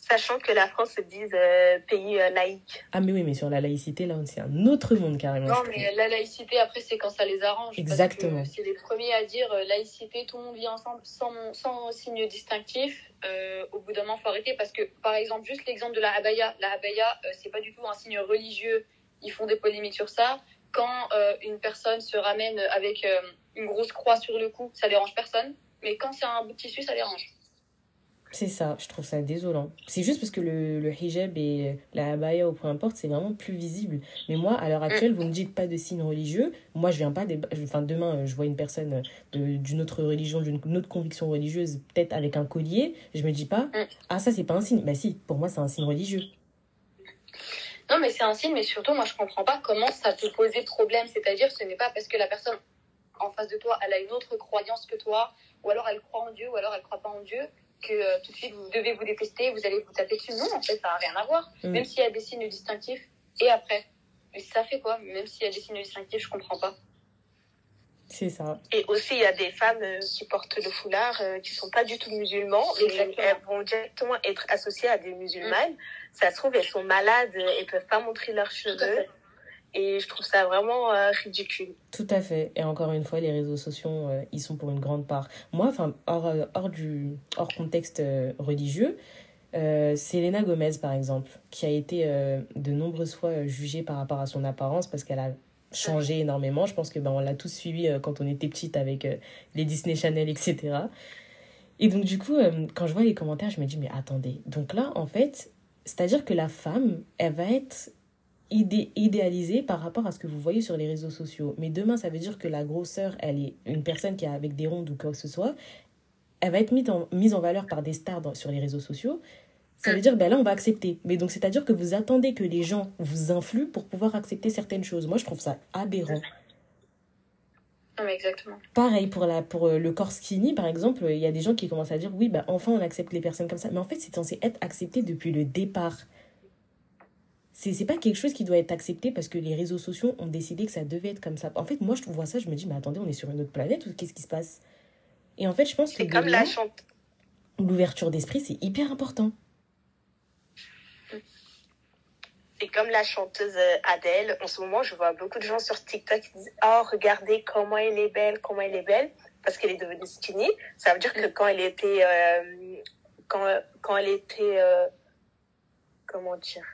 Sachant que la France se dise euh, pays euh, laïque. Ah mais oui, mais sur la laïcité là, c'est un autre monde carrément. Non, mais la laïcité, après, c'est quand ça les arrange. Exactement. C'est les premiers à dire euh, laïcité, tout le monde vit ensemble sans, sans signe distinctif. Euh, au bout d'un moment, faut arrêter. Parce que, par exemple, juste l'exemple de la abaya. La abaya, euh, c'est pas du tout un signe religieux. Ils font des polémiques sur ça. Quand euh, une personne se ramène avec euh, une grosse croix sur le cou, ça dérange personne. Mais quand c'est un bout de tissu, ça dérange. C'est ça, je trouve ça désolant. C'est juste parce que le, le hijab et la abaya ou peu importe, c'est vraiment plus visible. Mais moi, à l'heure actuelle, vous me dites pas de signe religieux. Moi, je viens pas des... Enfin, demain, je vois une personne d'une autre religion, d'une autre conviction religieuse, peut-être avec un collier. Je me dis pas, Mm. ah, ça, c'est pas un signe. Bah si, pour moi, c'est un signe religieux. Non, mais c'est un signe, mais surtout, moi, je comprends pas comment ça peut poser problème. C'est-à-dire, ce n'est pas parce que la personne en face de toi, elle a une autre croyance que toi, ou alors elle croit en Dieu, ou alors elle croit pas en Dieu, que euh, tout de suite vous devez vous détester, vous allez vous taper dessus. Non, en fait, ça n'a rien à voir. Mm. Même s'il y a des signes distinctifs, et après. Mais ça fait quoi? Même s'il y a des signes distinctifs, je comprends pas. C'est ça. Et aussi, il y a des femmes euh, qui portent le foulard, euh, qui sont pas du tout musulmans, mais Exactement. elles vont directement être associées à des musulmanes. Ça se trouve, elles sont malades, elles peuvent pas montrer leurs à cheveux. Et je trouve ça vraiment euh, ridicule. Tout à fait. Et encore une fois, les réseaux sociaux, euh, ils sont pour une grande part. Moi, enfin, hors, euh, hors, du, hors contexte religieux, euh, Selena Gomez, par exemple, qui a été de nombreuses fois jugée par rapport à son apparence parce qu'elle a changé énormément. Je pense que ben, on l'a tous suivi quand on était petite avec les Disney Channel, etc. Et donc, du coup, quand je vois les commentaires, je me dis, mais attendez. Donc là, en fait, c'est-à-dire que la femme, elle va être idé idéalisée par rapport à ce que vous voyez sur les réseaux sociaux. Mais demain, ça veut dire que la grosseur, elle est une personne qui est avec des rondes ou quoi que ce soit, elle va être mise en, mise en valeur par des stars dans- sur les réseaux sociaux. Ça veut dire, ben là, on va accepter. Mais donc, c'est-à-dire que vous attendez que les gens vous influent pour pouvoir accepter certaines choses. Moi, je trouve ça aberrant. Mais exactement. Pareil pour, la, pour euh, le corps skinny, par exemple, il y a des gens qui commencent à dire oui, bah, enfin on accepte les personnes comme ça. Mais en fait, c'est censé être accepté depuis le départ. C'est pas quelque chose qui doit être accepté parce que les réseaux sociaux ont décidé que ça devait être comme ça. En fait, moi, je vois ça, je me dis, mais attendez, on est sur une autre planète ou qu'est-ce qui se passe? Et en fait, je pense que C'est comme la chante. l'ouverture d'esprit, c'est hyper important. C'est comme la chanteuse euh, Adèle. En ce moment, je vois beaucoup de gens sur TikTok qui disent Oh, regardez comment elle est belle, comment elle est belle, parce qu'elle est devenue skinny. Ça veut dire que quand elle était. euh, quand, quand elle était. euh, comment dire?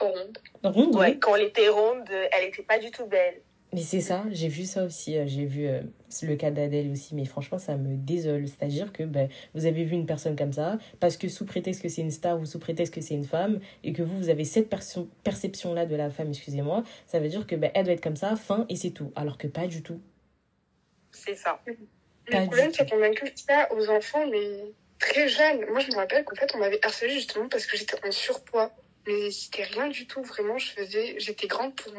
Ronde. Ronde, Ouais, oui. quand elle était ronde, euh, elle était pas du tout belle. Mais c'est ça, j'ai vu ça aussi, euh, j'ai vu euh, le cas d'Adèle aussi, mais franchement ça me désole. C'est-à-dire que ben, vous avez vu une personne comme ça, parce que sous prétexte que c'est une star ou sous prétexte que c'est une femme, et que vous, vous avez cette perception-là de la femme, excusez-moi, ça veut dire que ben, elle doit être comme ça, fin, et c'est tout. Alors que pas du tout. C'est ça. Pas Le problème, c'est qu'on inculque ça aux enfants, mais très jeunes. Moi, je me rappelle qu'en fait, on m'avait harcelé justement parce que j'étais en surpoids. Mais c'était rien du tout, vraiment. Je faisais, j'étais grande pour,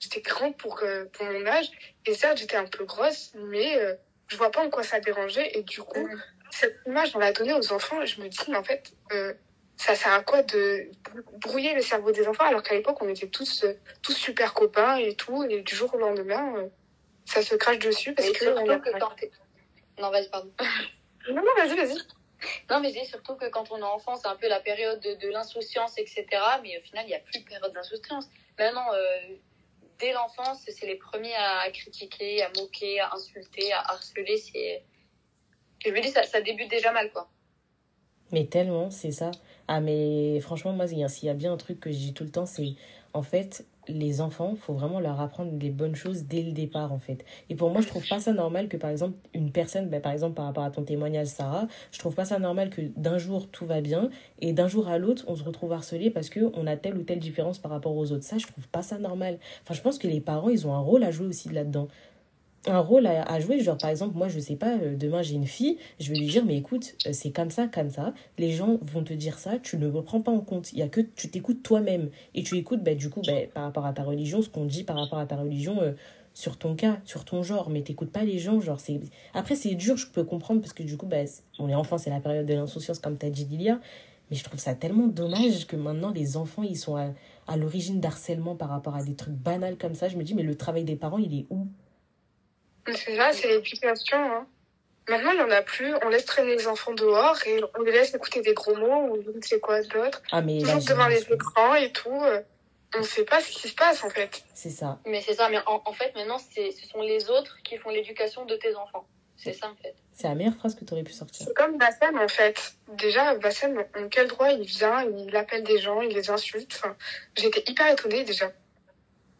j'étais grande pour, euh, pour mon âge. Et certes, j'étais un peu grosse, mais euh, je vois pas en quoi ça dérangeait. Et du coup, cette image, on l'a donnée aux enfants. Et je me dis, mais en fait, euh, ça sert à quoi de brouiller le cerveau des enfants alors qu'à l'époque, on était tous, tous super copains et tout. Et du jour au lendemain, ça se crache dessus parce Et que. on a- que. Non, vas-y, pardon. Non, non, vas-y, vas-y. Non, mais je dis surtout que quand on est enfant, c'est un peu la période de, l'insouciance, etc. Mais au final, il n'y a plus de période d'insouciance. Maintenant, euh, dès l'enfance, c'est les premiers à critiquer, à moquer, à insulter, à harceler. C'est... Je me dis, ça, ça débute déjà mal, quoi. Mais tellement, c'est ça. Ah, mais franchement, moi, s'il y a bien un truc que je dis tout le temps, c'est en fait, les enfants, faut vraiment leur apprendre les bonnes choses dès le départ, en fait. Et pour moi, je trouve pas ça normal que, par exemple, une personne, ben, par exemple, par rapport à ton témoignage, Sarah, je trouve pas ça normal que d'un jour tout va bien et d'un jour à l'autre, on se retrouve harcelé parce que on a telle ou telle différence par rapport aux autres. Ça, je trouve pas ça normal. Enfin, je pense que les parents, ils ont un rôle à jouer aussi là-dedans un rôle à, jouer. Genre, par exemple, moi, je sais pas, euh, demain j'ai une fille, je vais lui dire, mais écoute, euh, c'est comme ça, comme ça. Les gens vont te dire ça, tu ne le prends pas en compte. Il y a que tu t'écoutes toi-même. Et tu écoutes, bah, du coup, bah, par rapport à ta religion, ce qu'on dit par rapport à ta religion. euh, sur ton cas, sur ton genre, mais t'écoutes pas les gens, genre c'est... Après c'est dur, je peux comprendre, parce que du coup, bah, on est enfant, c'est la période de l'insouciance, comme t'as dit Lilia, mais je trouve ça tellement dommage que maintenant les enfants, ils sont à, à l'origine d'harcèlement par rapport à des trucs banals comme ça, je me dis, mais le travail des parents, il est où? C'est ça, c'est l'éducation. Hein. Maintenant, il n'y en a plus. On laisse traîner les enfants dehors et on les laisse écouter des gros mots ou je ne sais quoi d'autre. Ah mais Toujours devant les écrans et tout. euh, On ne sait pas ce qui se passe en fait. C'est ça. Mais c'est ça, mais en, en fait, maintenant, ce sont les autres qui font l'éducation de tes enfants. C'est ça, en fait. C'est la meilleure phrase que tu aurais pu sortir. C'est comme Bassem en fait. Déjà, Bassem, en quel droit il vient, il appelle des gens, il les insulte. Enfin, J'étais hyper étonnée déjà.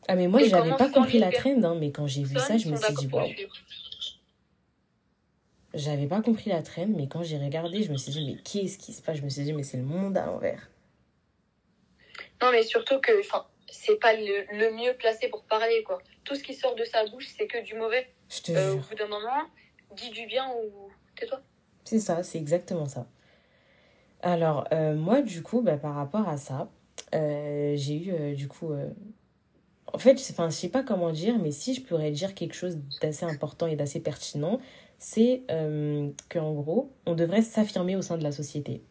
Ah mais moi j'avais comment pas compris la trend hein, mais quand j'ai vu ça je me suis dit waouh. J'avais pas compris la trend mais quand j'ai regardé je me suis dit mais qu'est-ce qui se passe? Je me suis dit mais c'est le monde à l'envers. Non, mais surtout que, enfin, c'est pas le, le mieux placé pour parler, quoi. Tout ce qui sort de sa bouche, c'est que du mauvais. Je te Euh, au bout d'un moment, dis du bien ou tais-toi. C'est ça, c'est exactement ça. Alors, euh, moi, du coup, bah, par rapport à ça, euh, j'ai eu du coup. En fait, enfin, je sais pas comment dire, mais si je pourrais dire quelque chose d'assez important et d'assez pertinent, c'est euh, qu'en gros, on devrait s'affirmer au sein de la société.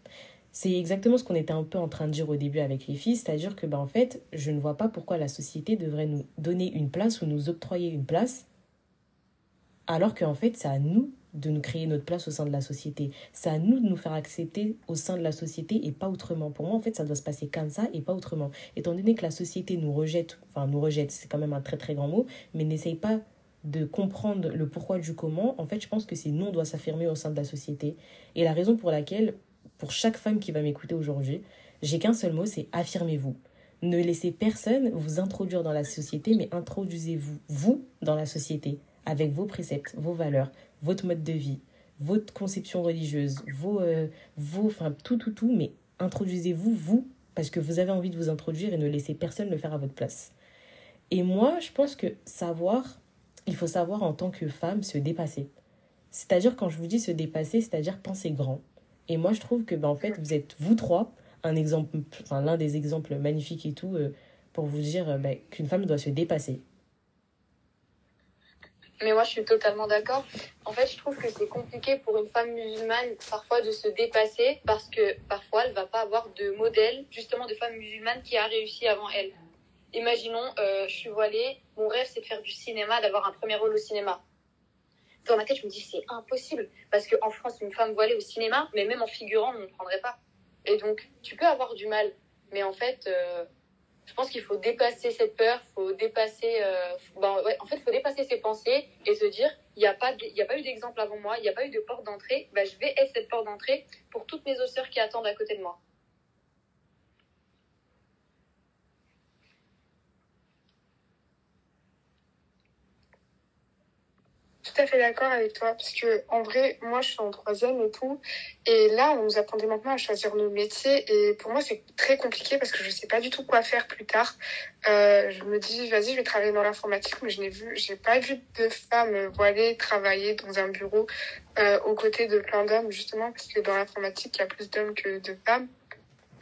C'est exactement ce qu'on était un peu en train de dire au début avec les filles, c'est-à-dire que, ben, en fait, je ne vois pas pourquoi la société devrait nous donner une place ou nous octroyer une place, alors qu'en fait, c'est à nous de nous créer notre place au sein de la société. C'est à nous de nous faire accepter au sein de la société et pas autrement. Pour moi, en fait, ça doit se passer comme ça et pas autrement. Étant donné que la société nous rejette, enfin nous rejette, c'est quand même un très très grand mot, mais n'essaye pas de comprendre le pourquoi du comment, en fait, je pense que c'est nous, on doit s'affirmer au sein de la société. Et la raison pour laquelle, pour chaque femme qui va m'écouter aujourd'hui, j'ai qu'un seul mot, c'est affirmez-vous. Ne laissez personne vous introduire dans la société, mais introduisez-vous, vous, dans la société, avec vos préceptes, vos valeurs, votre mode de vie, votre conception religieuse, vos, euh, vos, enfin tout, tout, tout, mais introduisez-vous, vous, parce que vous avez envie de vous introduire et ne laissez personne le faire à votre place. Et moi, je pense que savoir, il faut savoir en tant que femme se dépasser. C'est-à-dire, quand je vous dis se dépasser, c'est-à-dire penser grand. Et moi, je trouve que, ben, en fait, vous êtes, vous trois, un exemple, enfin, l'un des exemples magnifiques et tout, euh, pour vous dire euh, ben, qu'une femme doit se dépasser. Mais moi, je suis totalement d'accord. En fait, je trouve que c'est compliqué pour une femme musulmane parfois de se dépasser parce que parfois, elle va pas avoir de modèle justement de femme musulmane qui a réussi avant elle. Imaginons, euh, je suis voilée, mon rêve c'est de faire du cinéma, d'avoir un premier rôle au cinéma. Dans ma tête, je me dis c'est impossible parce qu'en France, une femme voilée au cinéma, mais même en figurant, on ne prendrait pas. Et donc, tu peux avoir du mal, mais en fait, euh, je pense qu'il faut dépasser cette peur, faut euh, ben, en fait, faut dépasser ses pensées et se dire, il n'y a pas, il a pas eu d'exemple avant moi, il n'y a pas eu de porte d'entrée, ben, je vais être cette porte d'entrée pour toutes mes autres sœurs qui attendent à côté de moi. Tout à fait d'accord avec toi, parce que en vrai, moi je suis en troisième et tout, et là on nous apprendait maintenant à choisir nos métiers, et pour moi c'est très compliqué parce que je sais pas du tout quoi faire plus tard. Euh, je me dis vas-y je vais travailler dans l'informatique, mais je n'ai vu, j'ai pas vu de femmes voilées travailler dans un bureau euh, aux côtés de plein d'hommes justement, parce que dans l'informatique il y a plus d'hommes que de femmes.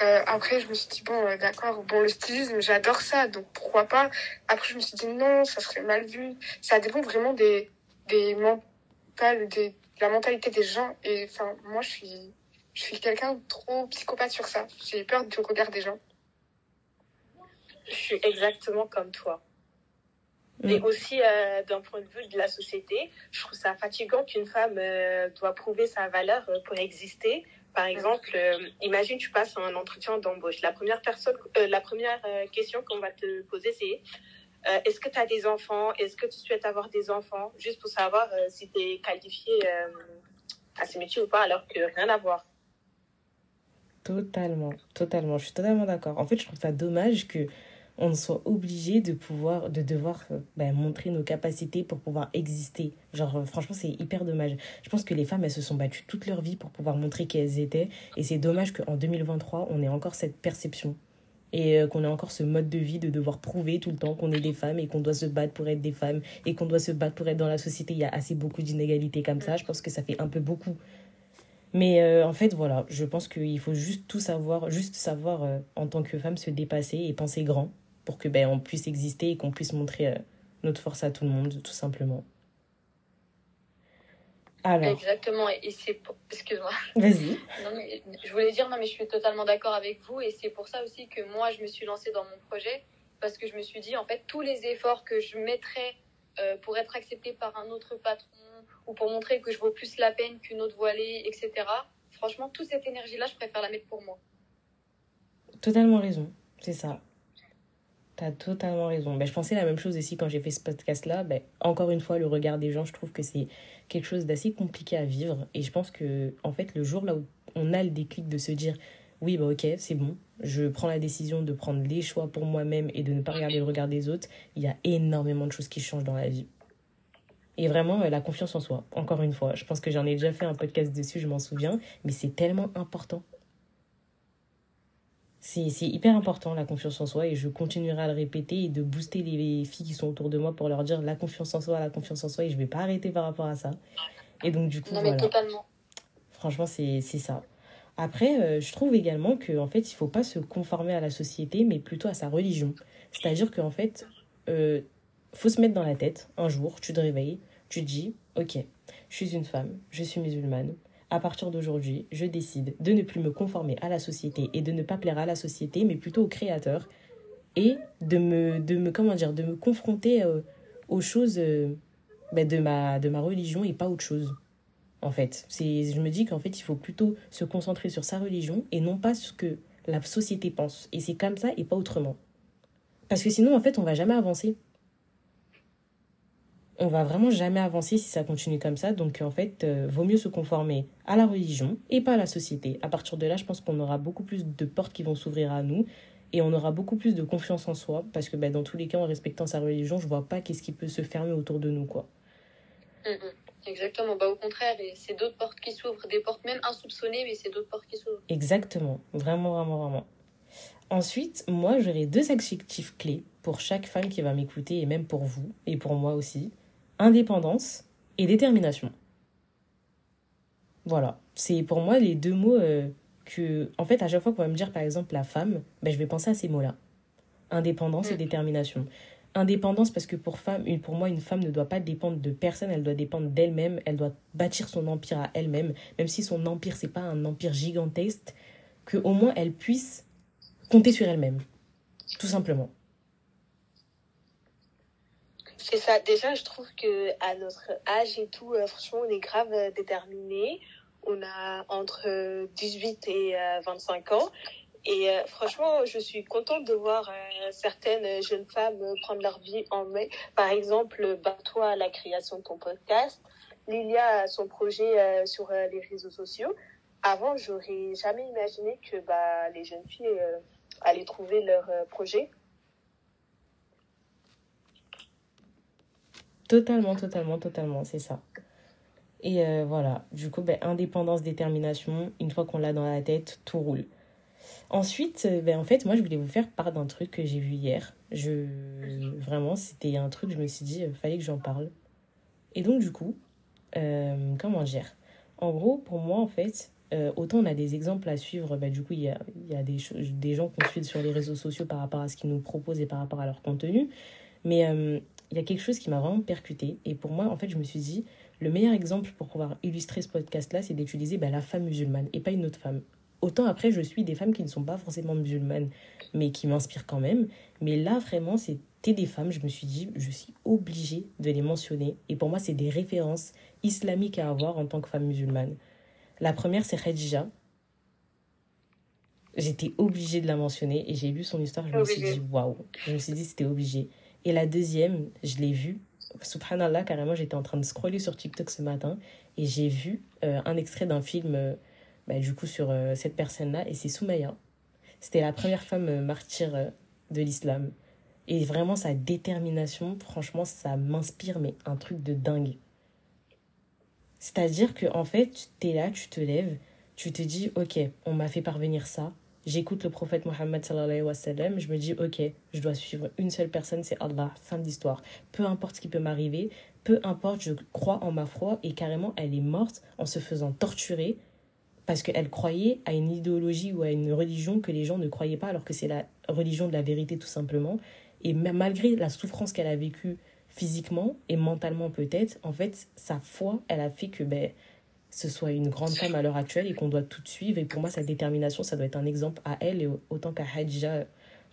Euh, après, je me suis dit, bon, euh, d'accord, bon, le stylisme, j'adore ça, donc pourquoi pas. Après, je me suis dit, non, ça serait mal vu. Ça dépend vraiment des, des mentales, des, de la mentalité des gens. Et enfin, moi, je suis, je suis quelqu'un de trop psychopathe sur ça. J'ai peur du regard des gens. Je suis exactement comme toi. Mm. Et aussi, euh, d'un point de vue de la société, je trouve ça fatigant qu'une femme euh, doit prouver sa valeur euh, pour exister. Par exemple, euh, imagine tu passes un entretien d'embauche. La première personne, euh, la première euh, question qu'on va te poser, c'est euh, est-ce que tu as des enfants? Est-ce que tu souhaites avoir des enfants? Juste pour savoir euh, si tu es qualifié euh, à ce métier ou pas, alors que rien à voir. Totalement, totalement. Je suis totalement d'accord. En fait, je trouve ça dommage que on soit obligé de pouvoir, de devoir ben, montrer nos capacités pour pouvoir exister. Genre, franchement, c'est hyper dommage. Je pense que les femmes, elles se sont battues toute leur vie pour pouvoir montrer qui elles étaient. Et c'est dommage qu'en 2023, on ait encore cette perception. Et euh, qu'on ait encore ce mode de vie de devoir prouver tout le temps qu'on est des femmes et qu'on doit se battre pour être des femmes et qu'on doit se battre pour être dans la société. Il y a assez beaucoup d'inégalités comme ça. Je pense que ça fait un peu beaucoup. Mais euh, en fait, voilà, je pense qu'il faut juste tout savoir, juste savoir euh, en tant que femme se dépasser et penser grand pour que ben on puisse exister et qu'on puisse montrer notre force à tout le monde, tout simplement. Alors, Exactement. Et c'est pour... Excuse-moi. vas-y. Je voulais dire, non, mais je suis totalement d'accord avec vous. Et c'est pour ça aussi que moi, je me suis lancée dans mon projet. Parce que je me suis dit, en fait, tous les efforts que je mettrais euh, pour être acceptée par un autre patron ou pour montrer que je vaux plus la peine qu'une autre voilée, etc. Franchement, toute cette énergie-là, je préfère la mettre pour moi. Totalement raison, c'est ça. T'as totalement raison. Ben, je pensais la même chose aussi quand j'ai fait ce podcast-là. Ben, encore une fois, le regard des gens, je trouve que c'est quelque chose d'assez compliqué à vivre. Et je pense que, en fait, le jour là où on a le déclic de se dire oui, bah ok, c'est bon, je prends la décision de prendre les choix pour moi-même et de ne pas regarder le regard des autres, il y a énormément de choses qui changent dans la vie. Et vraiment, euh, la confiance en soi, encore une fois. Je pense que j'en ai déjà fait un podcast dessus, je m'en souviens, mais c'est tellement important. C'est hyper important la confiance en soi et je continuerai à le répéter et de booster les filles qui sont autour de moi pour leur dire la confiance en soi, la confiance en soi et je vais pas arrêter par rapport à ça. Et donc du coup, Non, mais voilà. totalement. Franchement, c'est ça. Après, euh, je trouve également qu'en fait, il faut pas se conformer à la société, mais plutôt à sa religion. C'est-à-dire qu'en fait, euh, faut se mettre dans la tête, un jour, tu te réveilles, tu te dis, ok, je suis une femme, je suis musulmane. À partir d'aujourd'hui, je décide de ne plus me conformer à la société et de ne pas plaire à la société, mais plutôt au créateur et de me, de me comment dire, de me confronter euh, aux choses euh, ben, de, ma, de ma religion et pas autre chose. En fait, c'est, je me dis qu'en fait, il faut plutôt se concentrer sur sa religion et non pas ce que la société pense. Et c'est comme ça et pas autrement. Parce que sinon, en fait, on va jamais avancer on va vraiment jamais avancer si ça continue comme ça. Donc en fait, euh, vaut mieux se conformer à la religion et pas à la société. À partir de là, je pense qu'on aura beaucoup plus de portes qui vont s'ouvrir à nous et on aura beaucoup plus de confiance en soi parce que ben, dans tous les cas, en respectant sa religion, je vois pas qu'est-ce qui peut se fermer autour de nous, quoi. Mm-hmm. Exactement, bah au contraire, c'est d'autres portes qui s'ouvrent, des portes même insoupçonnées, mais c'est d'autres portes qui s'ouvrent. Exactement, vraiment, vraiment, vraiment. Ensuite, moi, j'aurai deux adjectifs clés pour chaque femme qui va m'écouter et même pour vous et pour moi aussi indépendance et détermination. Voilà, c'est pour moi les deux mots euh, que, en fait, à chaque fois qu'on va me dire par exemple la femme, ben, je vais penser à ces mots-là. Indépendance et mm. détermination. Indépendance parce que pour, femme, pour moi, une femme ne doit pas dépendre de personne, elle doit dépendre d'elle-même, elle doit bâtir son empire à elle-même, même si son empire, c'est pas un empire gigantesque, qu'au moins elle puisse compter sur elle-même, tout simplement. C'est ça. Déjà, je trouve que à notre âge et tout, euh, franchement, on est grave euh, déterminés. On a entre 18 et 25 euh, ans. Et franchement, je suis contente de voir certaines jeunes femmes prendre leur vie en main. Par exemple, bah, toi, la création de ton podcast. Lilia, son projet sur les réseaux sociaux. Avant, j'aurais jamais imaginé que bah, les jeunes filles allaient trouver leur projet Totalement, totalement, totalement, c'est ça. Et euh, voilà, du coup, ben, indépendance, détermination, une fois qu'on l'a dans la tête, tout roule. Ensuite, euh, ben, en fait, moi, je voulais vous faire part d'un truc que j'ai vu hier. Je... Vraiment, c'était un truc, je me suis dit, euh, fallait que j'en parle. Et donc, du coup, comment dire? En gros, pour moi, en fait, autant on a des exemples à suivre, ben, du coup, il y a, y a des, des gens qu'on suit sur les réseaux sociaux par rapport à ce qu'ils nous proposent et par rapport à leur contenu. Mais il y a quelque chose qui m'a vraiment percuté. Et pour moi, en fait, je me suis dit, le meilleur exemple pour pouvoir illustrer ce podcast-là, c'est d'utiliser bah, la femme musulmane et pas une autre femme. Autant après, je suis des femmes qui ne sont pas forcément musulmanes, mais qui m'inspirent quand même. Mais là, vraiment, c'était des femmes, je me suis dit, je suis obligée de les mentionner. Et pour moi, c'est des références islamiques à avoir en tant que femme musulmane. La première, c'est Khadija. J'étais obligée de la mentionner et j'ai lu son histoire, je me suis dit, waouh. Je me suis dit, c'était obligé. Et la deuxième, je l'ai vue. Subhanallah, carrément, j'étais en train de scroller sur TikTok ce matin et j'ai vu euh, un extrait d'un film, euh, bah, du coup, sur euh, cette personne-là, et c'est Soumaya. C'était la première femme martyre de l'islam. Et vraiment, sa détermination, franchement, ça m'inspire, mais un truc de dingue. C'est-à-dire que en fait, tu es là, tu te lèves, tu te dis, ok, on m'a fait parvenir ça, j'écoute le prophète Mohammed sallallahu je me dis ok, je dois suivre une seule personne, c'est Allah, fin de l'histoire. Peu importe ce qui peut m'arriver, peu importe, je crois en ma foi et carrément elle est morte en se faisant torturer parce qu'elle croyait à une idéologie ou à une religion que les gens ne croyaient pas alors que c'est la religion de la vérité tout simplement. Et malgré la souffrance qu'elle a vécue physiquement et mentalement peut-être, en fait, sa foi, elle a fait que ben, ce soit une grande femme à l'heure actuelle et qu'on doit tout suivre. Et pour moi, sa détermination, ça doit être un exemple à elle et autant qu'à Hadja,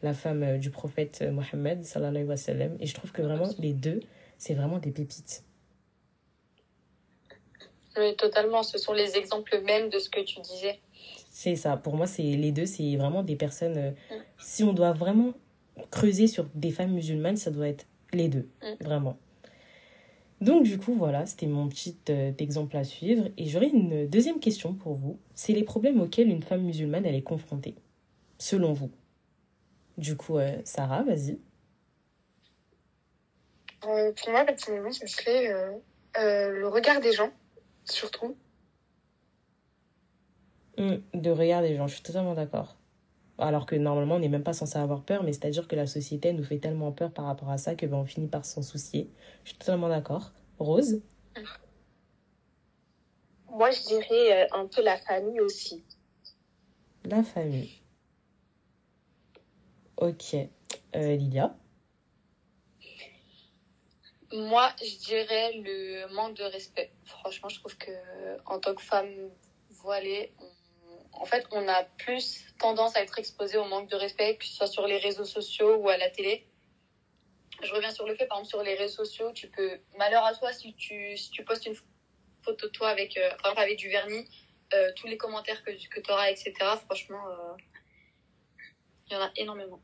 la femme euh, du prophète euh, Mohammed. Et je trouve que vraiment, les deux, c'est vraiment des pépites. Oui, totalement. Ce sont les exemples mêmes de ce que tu disais. C'est ça. Pour moi, c'est les deux, c'est vraiment des personnes. Euh, mm. Si on doit vraiment creuser sur des femmes musulmanes, ça doit être les deux. Mm. Vraiment. Donc du coup, voilà, c'était mon petit euh, exemple à suivre. Et j'aurais une deuxième question pour vous. C'est les problèmes auxquels une femme musulmane, elle est confrontée, selon vous. Du coup, euh, Sarah, vas-y. Euh, pour moi, personnellement, ce serait le regard des gens, surtout. Hum, de regard des gens, je suis totalement d'accord. Alors que normalement, on n'est même pas censé avoir peur, mais c'est-à-dire que la société nous fait tellement peur par rapport à ça que ben, on finit par s'en soucier. Je suis totalement d'accord. Rose? Moi, je dirais euh, un peu la famille aussi. la famille. Ok. Euh, Lilia Moi, je dirais le manque de respect. Franchement, je trouve que en tant que femme voilée, on- en fait, on a plus tendance à être exposé au manque de respect, que ce soit sur les réseaux sociaux ou à la télé. Je reviens sur le fait, par exemple, sur les réseaux sociaux, tu peux, malheur à toi si tu, si tu postes une photo de toi avec, euh, par exemple, avec du vernis, euh, tous les commentaires que, que tu auras, etc. Franchement, euh, il y en a énormément.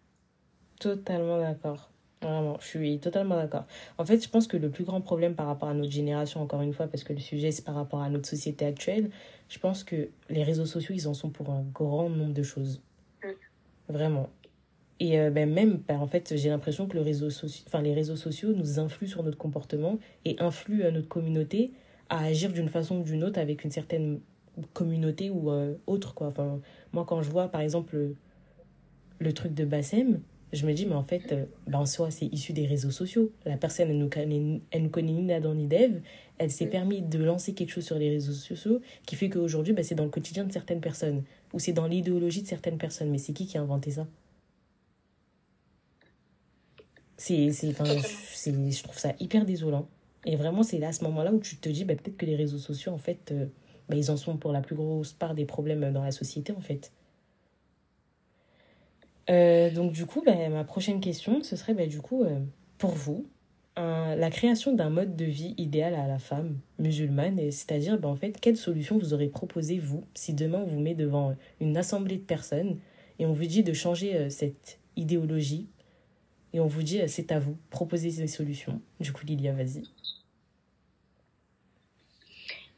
Totalement d'accord. Vraiment, je suis totalement d'accord. En fait, je pense que le plus grand problème par rapport à notre génération, encore une fois, parce que le sujet c'est par rapport à notre société actuelle, je pense que les réseaux sociaux, ils en sont pour un grand nombre de choses. Mm. Vraiment. Et euh, ben, même, ben, en fait, j'ai l'impression que le réseau soci- enfin, les réseaux sociaux nous influent sur notre comportement et influent euh, notre communauté à agir d'une façon ou d'une autre avec une certaine communauté ou euh, autre. Quoi. Enfin, moi, quand je vois, par exemple, le, le truc de Bassem, je me dis, mais en fait, euh, ben, en soi, c'est issu des réseaux sociaux. La personne, elle nous connaît, elle nous connaît ni Adam ni Dev. Elle s'est Mm. permis de lancer quelque chose sur les réseaux sociaux qui fait qu'aujourd'hui, ben, c'est dans le quotidien de certaines personnes ou c'est dans l'idéologie de certaines personnes. Mais c'est qui qui a inventé ça? C'est, c'est, je, c'est, je trouve ça hyper désolant. Et vraiment, c'est là, à ce moment-là, où tu te dis, ben, peut-être que les réseaux sociaux, en fait, euh, ben, ils en sont pour la plus grosse part des problèmes dans la société, en fait. Euh, donc du coup, ben, ma prochaine question, ce serait ben, du coup, euh, pour vous, la création d'un mode de vie idéal à la femme musulmane, c'est-à-dire, ben, en fait, quelle solution vous aurez proposé, vous, si demain on vous met devant une assemblée de personnes et on vous dit de changer euh, cette idéologie, et on vous dit, euh, c'est à vous, proposez ces solutions. Du coup, Lilia, vas-y.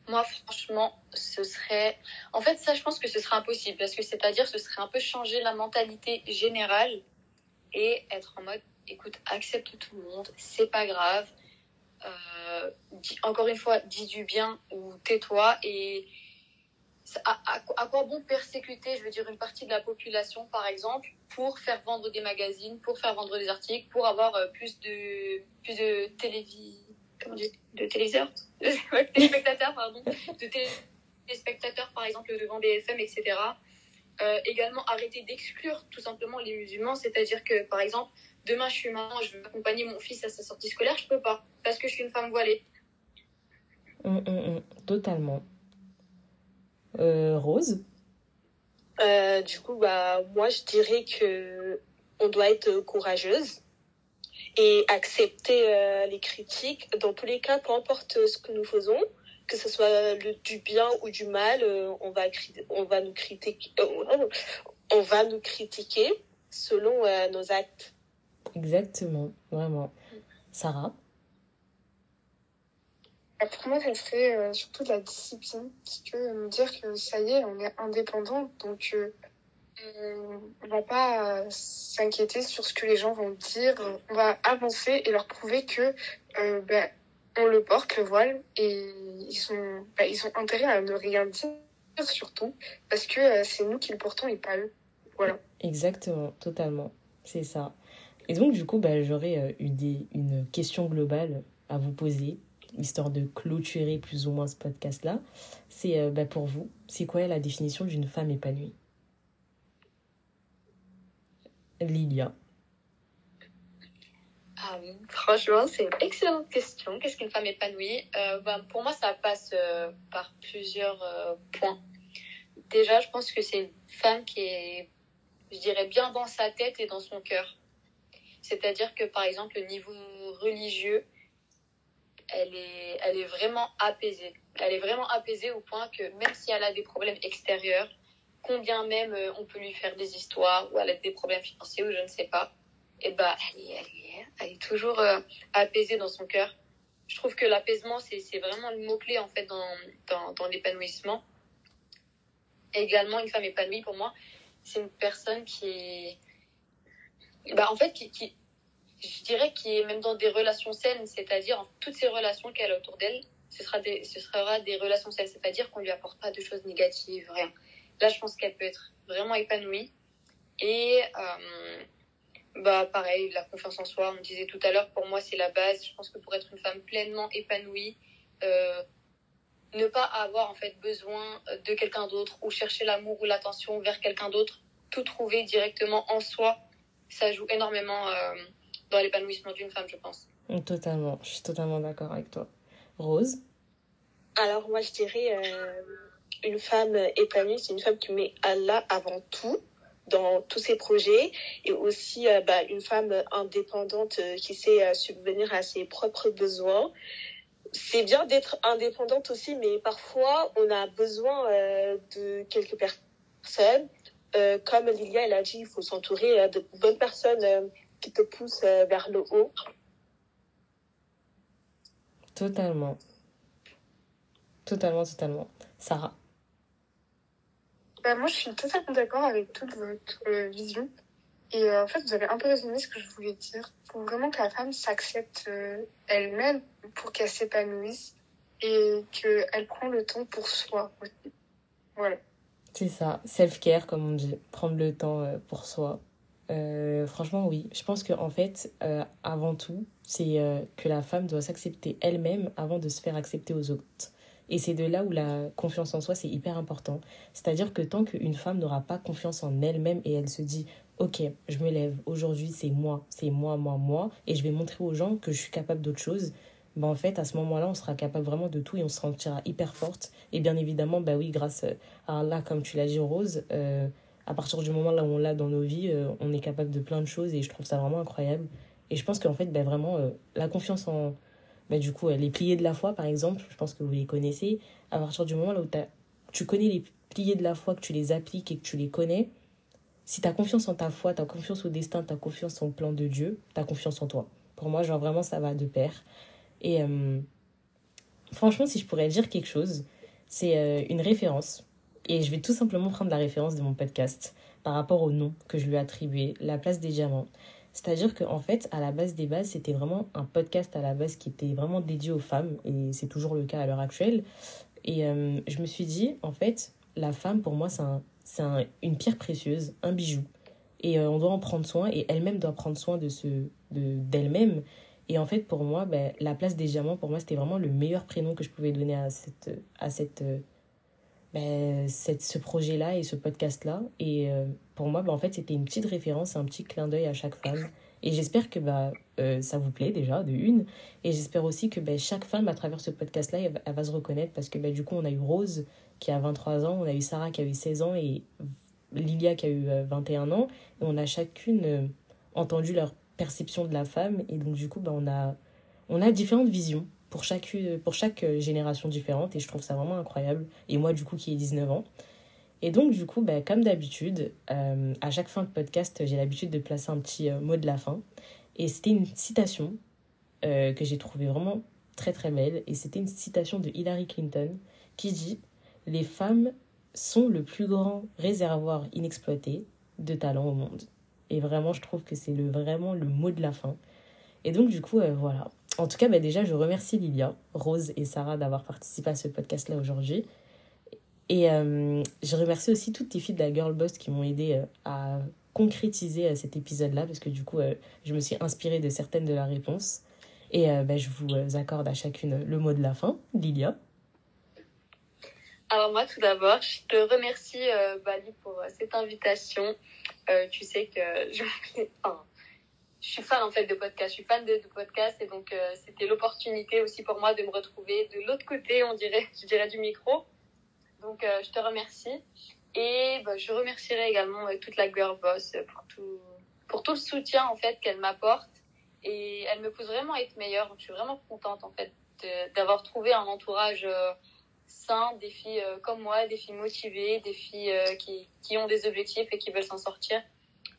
Moi, franchement, ce serait. En fait, ça, je pense que ce serait impossible. Parce que c'est-à-dire, ce serait un peu changer la mentalité générale et être en mode écoute, accepte tout le monde, c'est pas grave. Euh, encore une fois, dis du bien ou tais-toi. Et à, quoi bon persécuter, je veux dire, une partie de la population, par exemple, pour faire vendre des magazines, pour faire vendre des articles, pour avoir euh, plus de, plus De téléviseurs? *laughs* De téléspectateurs, pardon, de téléspectateurs, par exemple, devant BFM, etc. Euh, également, arrêter d'exclure tout simplement les musulmans, c'est-à-dire que, par exemple, demain, je suis maman, je veux accompagner mon fils à sa sortie scolaire, je peux pas, parce que je suis une femme voilée. Hum, hum, hum, totalement. Euh, Rose? Euh, du coup, bah, moi, je dirais que on doit être courageuse et accepter euh, les critiques. Dans tous les cas, peu importe ce que nous faisons, que ce soit le, du bien ou du mal, euh, on va on va nous critiquer, euh, on va nous critiquer selon euh, nos actes. Exactement, vraiment. Sarah Bah, Pour moi, ça serait euh, surtout de la discipline. Parce que euh, me dire que ça y est, on est indépendant, donc euh, on va pas euh, s'inquiéter sur ce que les gens vont dire. On va avancer et leur prouver que euh, ben, on le porte, le voile, et ils, sont, ben, ils ont intérêt à ne rien dire, surtout, parce que euh, c'est nous qui le portons et pas eux. Voilà. Exactement, totalement. C'est ça. Et donc, du coup, bah, j'aurais euh, une, des- une question globale à vous poser, histoire de clôturer plus ou moins ce podcast-là. C'est euh, bah, pour vous, c'est quoi la définition d'une femme épanouie? Lilia. Ah, franchement, c'est une excellente question. Qu'est-ce qu'une femme épanouie? Euh, ben, Pour moi, ça passe par plusieurs points. Déjà, je pense que c'est une femme qui est, je dirais, bien dans sa tête et dans son cœur. C'est-à-dire que, par exemple, au niveau religieux, elle est, elle est vraiment apaisée. Elle est vraiment apaisée au point que même si elle a des problèmes extérieurs, combien même euh, on peut lui faire des histoires ou elle a des problèmes financiers ou je ne sais pas, et bah, elle est, elle est, elle est toujours euh, apaisée dans son cœur. Je trouve que l'apaisement, c'est vraiment le mot-clé en fait dans, dans, l'épanouissement. Également, une femme épanouie, pour moi, c'est une personne qui. Bah, en fait, qui, je dirais qui est même dans des relations saines, c'est-à-dire toutes ces relations qu'elle a autour d'elle, ce sera des, ce sera des relations saines, c'est-à-dire qu'on lui apporte pas de choses négatives, rien. Là, je pense qu'elle peut être vraiment épanouie. Et euh, bah pareil, la confiance en soi, on disait tout à l'heure, pour moi c'est la base. Je pense que pour être une femme pleinement épanouie, euh, ne pas avoir en fait besoin de quelqu'un d'autre ou chercher l'amour ou l'attention vers quelqu'un d'autre, tout trouver directement en soi, ça joue énormément euh, dans l'épanouissement d'une femme, je pense. Totalement, je suis totalement d'accord avec toi. Rose Alors moi je dirais euh, une femme épanouie, c'est une femme qui met Allah avant tout dans tous ses projets et aussi euh, bah, une femme indépendante qui sait subvenir à ses propres besoins c'est bien d'être indépendante aussi, mais parfois on a besoin euh, de quelques personnes. Euh, comme Lilia, elle a dit, il faut s'entourer euh, de bonnes personnes qui te poussent vers le haut. Totalement. Totalement, totalement. Sarah bah, Moi, je suis totalement d'accord avec toute votre vision. Et en fait, vous avez un peu résumé ce que je voulais dire. Il faut vraiment que la femme s'accepte elle-même pour qu'elle s'épanouisse et qu'elle prend le temps pour soi aussi. Voilà. C'est ça, self-care comme on dit, prendre le temps euh, pour soi. Euh, franchement, oui. Je pense qu'en en fait, euh, avant tout, c'est que la femme doit s'accepter elle-même avant de se faire accepter aux autres. Et c'est de là où la confiance en soi, c'est hyper important. C'est-à-dire que tant qu'une femme n'aura pas confiance en elle-même et elle se dit, ok, je me lève, aujourd'hui c'est moi, c'est moi, moi, moi, et je vais montrer aux gens que je suis capable d'autre chose, bah, en fait, à ce moment-là, on sera capable vraiment de tout et on se sentira hyper forte. Et bien évidemment, bah oui, grâce à Allah, comme tu l'as dit, Rose, euh, à partir du moment là où on l'a dans nos vies, euh, on est capable de plein de choses et je trouve ça vraiment incroyable. Et je pense qu'en fait, bah, vraiment, euh, la confiance en. Bah, du coup, les piliers de la foi, par exemple, je pense que vous les connaissez. À partir du moment là où tu connais les piliers de la foi, que tu les appliques et que tu les connais, si tu as confiance en ta foi, tu as confiance au destin, tu as confiance en plan de Dieu, tu as confiance en toi. Pour moi, genre vraiment, ça va de pair. Et euh, franchement, si je pourrais dire quelque chose, c'est euh, une référence. Et je vais tout simplement prendre la référence de mon podcast par rapport au nom que je lui ai attribué, La place des diamants. C'est-à-dire qu'en fait, à la base des bases, c'était vraiment un podcast à la base qui était vraiment dédié aux femmes, et c'est toujours le cas à l'heure actuelle. Et euh, je me suis dit, en fait, la femme, pour moi, c'est un, une pierre précieuse, un bijou. Et on doit en prendre soin, et elle-même doit prendre soin de ce d'elle-même. Et en fait, pour moi, ben, la place des diamants, pour moi, c'était vraiment le meilleur prénom que je pouvais donner à, cette, à cette, ben, cette, ce projet-là et ce podcast-là. Et euh, pour moi, ben, en fait, c'était une petite référence, un petit clin d'œil à chaque femme. Et j'espère que bah, euh, ça vous plaît déjà, de une. Et j'espère aussi que ben, chaque femme, à travers ce podcast-là, elle, va se reconnaître. Parce que ben, du coup, on a eu Rose qui a 23 ans, on a eu Sarah qui a eu 16 ans et Lilia qui a eu 21 euh, ans. Et on a chacune entendu leur perception de la femme. Et donc, du coup, bah, on, a, on a différentes visions pour chaque, pour chaque génération différente. Et je trouve ça vraiment incroyable. Et moi, du coup, qui ai 19 ans. Et donc, du coup, bah, comme d'habitude, euh, à chaque fin de podcast, j'ai l'habitude de placer un petit euh, mot de la fin. Et c'était une citation euh, que j'ai trouvée vraiment très très belle. Et c'était une citation de Hillary Clinton qui dit Les femmes sont le plus grand réservoir inexploité de talent au monde. Et vraiment, je trouve que c'est le, vraiment le mot de la fin. Et donc, du coup, euh, voilà. En tout cas, bah, déjà, je remercie Lilia, Rose et Sarah d'avoir participé à ce podcast-là aujourd'hui. Et euh, je remercie aussi toutes les filles de la Girl Boss qui m'ont aidé euh, à concrétiser cet épisode-là, parce que du coup, je me suis inspirée de certaines de leurs réponses. Et bah, je vous accorde à chacune le mot de la fin. Lilia alors moi, tout d'abord, je te remercie, Bali, pour cette invitation. Euh, tu sais que *laughs* je, je suis fan en fait de podcast, je suis fan de, de podcast et donc euh, c'était l'opportunité aussi pour moi de me retrouver de l'autre côté, on dirait, *laughs* je dirais du micro. Donc euh, je te remercie et bah, je remercierai également toute la girl boss pour tout pour tout le soutien en fait qu'elle m'apporte et elle me pousse vraiment à être meilleure. Donc je suis vraiment contente en fait d'avoir trouvé un entourage sain, des filles euh, comme moi, des filles motivées, des filles euh, qui, qui, ont des objectifs et qui veulent s'en sortir.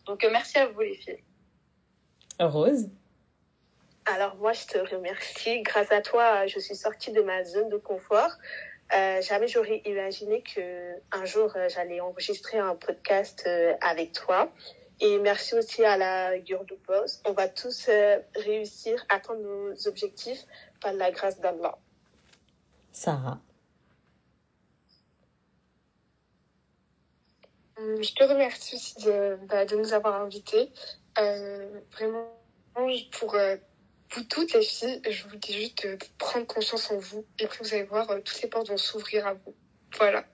Donc euh, merci à vous les filles. Rose? Alors moi je te remercie. Grâce à toi, je suis sortie de ma zone de confort. jamais j'aurais imaginé que un jour j'allais enregistrer un podcast avec toi. Et merci aussi à la Gurdu Boss. On va tous réussir à atteindre nos objectifs par la grâce d'Allah. Sarah. Je te remercie de, bah, de nous avoir invités. Euh, vraiment, pour euh, vous toutes les filles, je vous dis juste de prendre conscience en vous et puis vous allez voir, euh, toutes les portes vont s'ouvrir à vous. Voilà.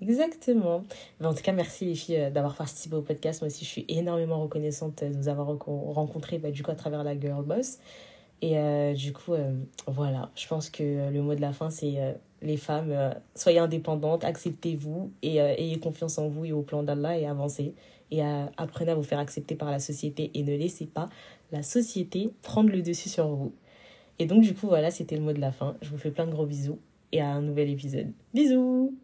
Exactement. Mais en tout cas, merci les filles euh, d'avoir participé au podcast. Moi aussi, je suis énormément reconnaissante de nous avoir rencontrés bah, du coup à travers la Girl Boss. Et euh, du coup, voilà, je pense que le mot de la fin, c'est les femmes, soyez indépendantes, acceptez-vous et ayez confiance en vous et au plan d'Allah et avancez. Et apprenez à vous faire accepter par la société et ne laissez pas la société prendre le dessus sur vous. Et donc, du coup, voilà, c'était le mot de la fin. Je vous fais plein de gros bisous et à un nouvel épisode. Bisous